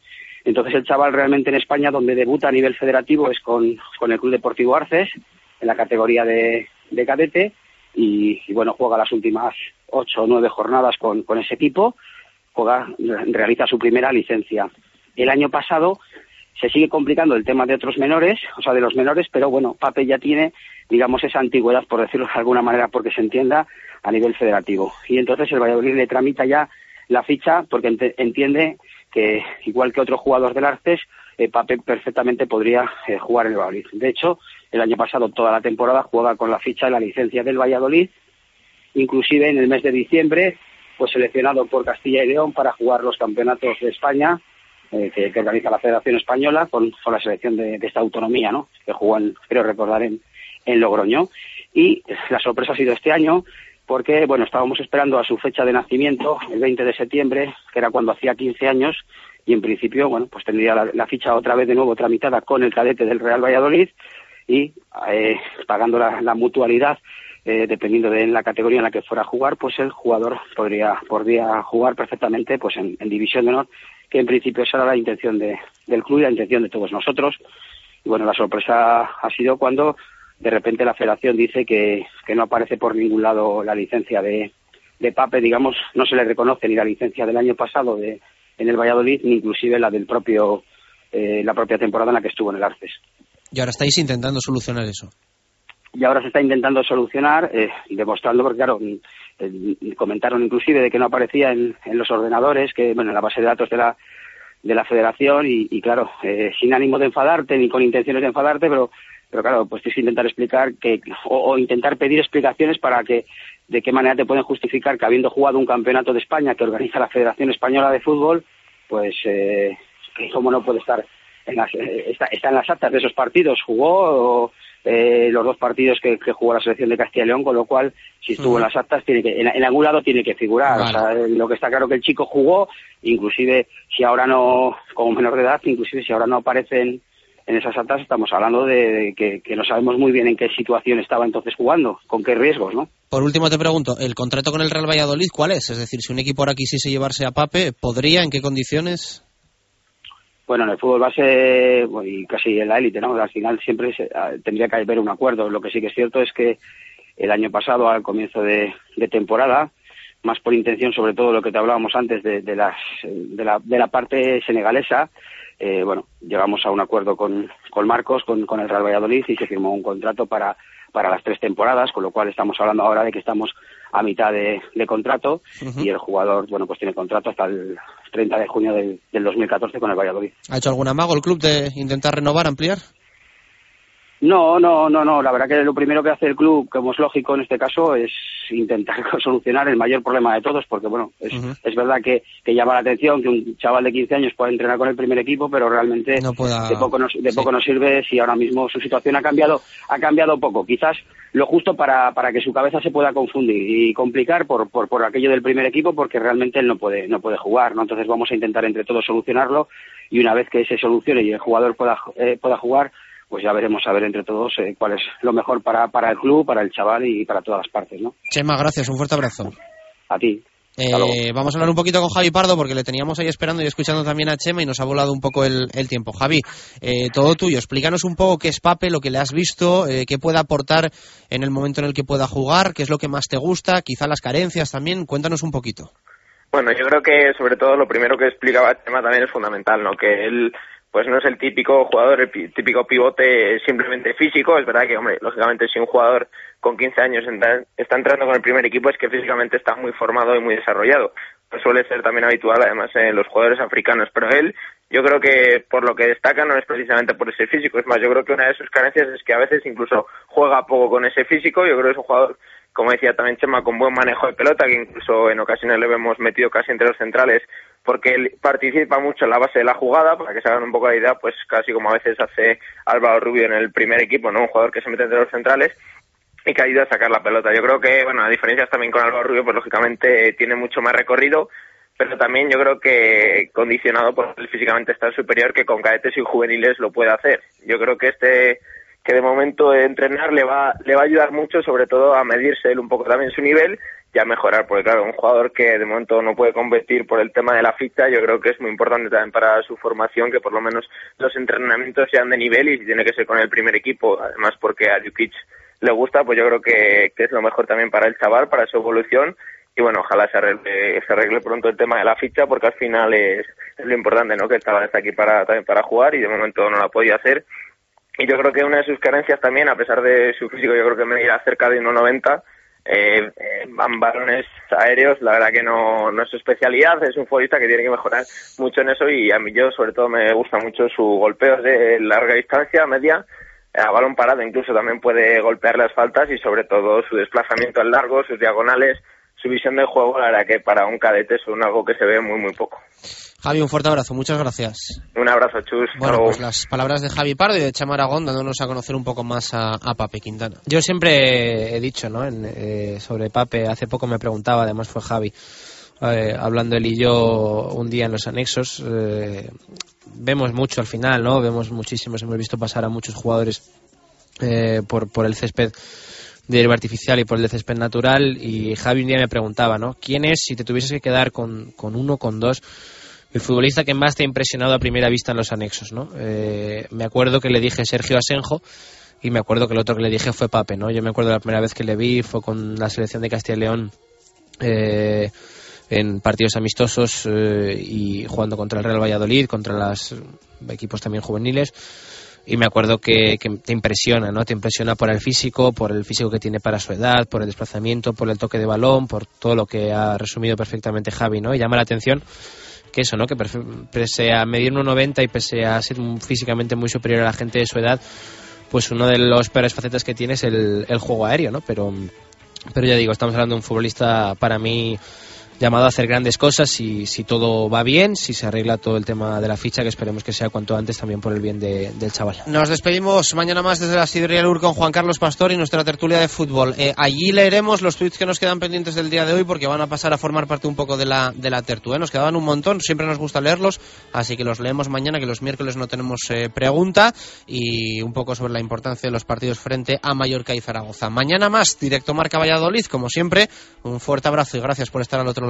Entonces el chaval realmente en España donde debuta a nivel federativo es con el Club Deportivo Arces en la categoría de, de cadete y, y, bueno juega las últimas ocho o nueve jornadas con, ese equipo, juega, realiza su primera licencia. El año pasado se sigue complicando el tema de otros menores, o sea, de los menores, pero bueno, Pape ya tiene, digamos, esa antigüedad, por decirlo de alguna manera, porque se entienda, a nivel federativo. Y entonces el Valladolid le tramita ya la ficha porque ent entiende que, igual que otro jugador del Arces, eh, Pape perfectamente podría eh, jugar en el Valladolid. De hecho, el año pasado, toda la temporada, juega con la ficha de la licencia del Valladolid, inclusive en el mes de diciembre, pues seleccionado por Castilla y León para jugar los campeonatos de España eh, que, organiza la Federación Española con, la selección de, esta autonomía, ¿no? Que jugó, en, creo recordar, en, Logroño. Y la sorpresa ha sido este año porque, bueno, estábamos esperando a su fecha de nacimiento, el 20 de septiembre, que era cuando hacía 15 años, y en principio, bueno, pues tendría la ficha otra vez de nuevo tramitada con el cadete del Real Valladolid y eh, pagando la, mutualidad eh, dependiendo de la categoría en la que fuera a jugar, pues el jugador podría, podría jugar perfectamente pues en, en división de honor que en principio esa era la intención de, del club y la intención de todos nosotros. Y bueno, la sorpresa ha sido cuando de repente la federación dice que, que no aparece por ningún lado la licencia de, de Pape, digamos, no se le reconoce ni la licencia del año pasado de, en el Valladolid, ni inclusive la del propio, eh, la propia temporada en la que estuvo en el Arces. Y ahora estáis intentando solucionar eso. Y ahora se está intentando solucionar, eh, demostrando, porque claro, eh, comentaron inclusive de que no aparecía en, en, los ordenadores, que bueno, en la base de datos de la de la federación y, y claro, eh, sin ánimo de enfadarte ni con intenciones de enfadarte, pero pero claro, pues tienes que intentar explicar que o, o, intentar pedir explicaciones para que de qué manera te pueden justificar que habiendo jugado un campeonato de España que organiza la Federación Española de Fútbol, pues eh, cómo no puede estar en las, eh, está, está en las actas de esos partidos, jugó eh, los dos partidos que, que, jugó la selección de Castilla y León, con lo cual, si estuvo uh -huh. en las actas, tiene que, en, en, algún lado tiene que figurar. Vale. O sea, lo que está claro que el chico jugó, inclusive si ahora no, como menor de edad, inclusive si ahora no aparecen en esas actas, estamos hablando de, de que, que, no sabemos muy bien en qué situación estaba entonces jugando, con qué riesgos, ¿no? Por último te pregunto, ¿el contrato con el Real Valladolid cuál es? Es decir, si un equipo ahora quisiese llevarse a Pape, ¿podría? ¿En qué condiciones? Bueno, en el fútbol base y casi en la élite, ¿no? Al final siempre ah, tendría que haber un acuerdo. Lo que sí que es cierto es que el año pasado, al comienzo de, de temporada, más por intención, sobre todo lo que te hablábamos antes de, de, las, de, la, de la parte senegalesa, eh, bueno, llegamos a un acuerdo con, con Marcos, con, con el Real Valladolid y se firmó un contrato para, para las tres temporadas, con lo cual estamos hablando ahora de que estamos a mitad de, de contrato uh -huh. y el jugador, bueno, pues tiene contrato hasta el 30 de junio del, del 2014 con el Valladolid. ¿Ha hecho algún amago el club de intentar renovar, ampliar? No, no, no, no. La verdad que lo primero que hace el club, como es lógico en este caso, es intentar solucionar el mayor problema de todos, porque bueno, es, uh -huh. es verdad que, que, llama la atención que un chaval de 15 años pueda entrenar con el primer equipo, pero realmente no pueda... de poco nos, de poco nos sirve si ahora mismo su situación ha cambiado, ha cambiado poco. Quizás lo justo para, para que su cabeza se pueda confundir y complicar por, por, por aquello del primer equipo, porque realmente él no puede, no puede jugar, ¿no? Entonces vamos a intentar entre todos solucionarlo y una vez que se solucione y el jugador pueda, eh, pueda jugar, pues ya veremos a ver entre todos eh, cuál es lo mejor para, para el club, para el chaval y para todas las partes, ¿no? Chema, gracias, un fuerte abrazo. A ti. Eh, vamos a hablar un poquito con Javi Pardo porque le teníamos ahí esperando y escuchando también a Chema y nos ha volado un poco el, el tiempo. Javi, eh, todo tuyo. Explícanos un poco qué es Pape, lo que le has visto, eh, qué puede aportar en el momento en el que pueda jugar, qué es lo que más te gusta, quizá las carencias también. Cuéntanos un poquito. Bueno, yo creo que sobre todo lo primero que explicaba Chema también es fundamental, ¿no? Que él pues no es el típico jugador, el típico pivote simplemente físico. Es verdad que, hombre, lógicamente si un jugador con 15 años está entrando con el primer equipo es que físicamente está muy formado y muy desarrollado. Pues suele ser también habitual además en los jugadores africanos, pero él yo creo que por lo que destaca no es precisamente por ese físico, es más, yo creo que una de sus carencias es que a veces incluso juega poco con ese físico, yo creo que es un jugador como decía también Chema, con buen manejo de pelota, que incluso en ocasiones le hemos metido casi entre los centrales, porque él participa mucho en la base de la jugada, para que se hagan un poco la idea, pues casi como a veces hace Álvaro Rubio en el primer equipo, ¿no? Un jugador que se mete entre los centrales y que ayuda a sacar la pelota. Yo creo que, bueno, a diferencias también con Álvaro Rubio, pues lógicamente tiene mucho más recorrido, pero también yo creo que condicionado por el físicamente estar superior que con cadetes y juveniles lo puede hacer. Yo creo que este que de momento entrenar le va le va a ayudar mucho sobre todo a medirse él un poco también su nivel y a mejorar porque claro un jugador que de momento no puede competir por el tema de la ficha yo creo que es muy importante también para su formación que por lo menos los entrenamientos sean de nivel y si tiene que ser con el primer equipo además porque a Jukic le gusta pues yo creo que, que es lo mejor también para el chaval para su evolución y bueno, ojalá se arregle, se arregle pronto el tema de la ficha porque al final es, es lo importante, ¿no? Que el chaval está aquí para, también para jugar y de momento no lo ha podido hacer. Y yo creo que una de sus carencias también, a pesar de su físico, yo creo que me irá cerca de 1,90, eh, van balones aéreos, la verdad que no, no es su especialidad, es un futbolista que tiene que mejorar mucho en eso y a mí yo sobre todo me gusta mucho su golpeo de larga distancia, media, a balón parado incluso también puede golpear las faltas y sobre todo su desplazamiento en largo, sus diagonales, su visión del juego, la verdad que para un cadete son algo que se ve muy, muy poco. Javi, un fuerte abrazo, muchas gracias. Un abrazo, Chus. Bueno, pues las palabras de Javi Pardo y de Chema Aragón dándonos a conocer un poco más a, a Pape Quintana. Yo siempre he dicho, ¿no? En, eh, sobre Pape, hace poco me preguntaba, además fue Javi, eh, hablando él y yo un día en los anexos, eh, vemos mucho al final, ¿no? Vemos muchísimos, hemos visto pasar a muchos jugadores eh, por, por el césped de hierba artificial y por el de césped natural y Javi un día me preguntaba, ¿no? ¿Quién es, si te tuvieses que quedar con, con uno, con dos, el futbolista que más te ha impresionado a primera vista en los anexos, ¿no? Eh, me acuerdo que le dije Sergio Asenjo y me acuerdo que el otro que le dije fue Pape, ¿no? Yo me acuerdo la primera vez que le vi fue con la selección de Castilla y León eh, en partidos amistosos eh, y jugando contra el Real Valladolid, contra los equipos también juveniles y me acuerdo que, te impresiona, ¿no? Te impresiona por el físico, por el físico que tiene para su edad, por el desplazamiento, por el toque de balón, por todo lo que ha resumido perfectamente Javi, ¿no? Y llama la atención que eso, ¿no? Que pese a medir 1,90 y pese a ser físicamente muy superior a la gente de su edad, pues uno de los peores facetas que tiene es el, el juego aéreo, ¿no? Pero, pero ya digo, estamos hablando de un futbolista para mí llamado a hacer grandes cosas y si todo va bien, si se arregla todo el tema de la ficha, que esperemos que sea cuanto antes también por el bien de, del chaval. Nos despedimos mañana más desde la Sidrería Lur con Juan Carlos Pastor y nuestra tertulia de fútbol. Eh, allí leeremos los tweets que nos quedan pendientes del día de hoy porque van a pasar a formar parte un poco de la, de la tertulia. Nos quedaban un montón, siempre nos gusta leerlos, así que los leemos mañana, que los miércoles no tenemos eh, pregunta y un poco sobre la importancia de los partidos frente a Mallorca y Zaragoza. Mañana más, directo Marca Valladolid, como siempre, un fuerte abrazo y gracias por estar al otro lado.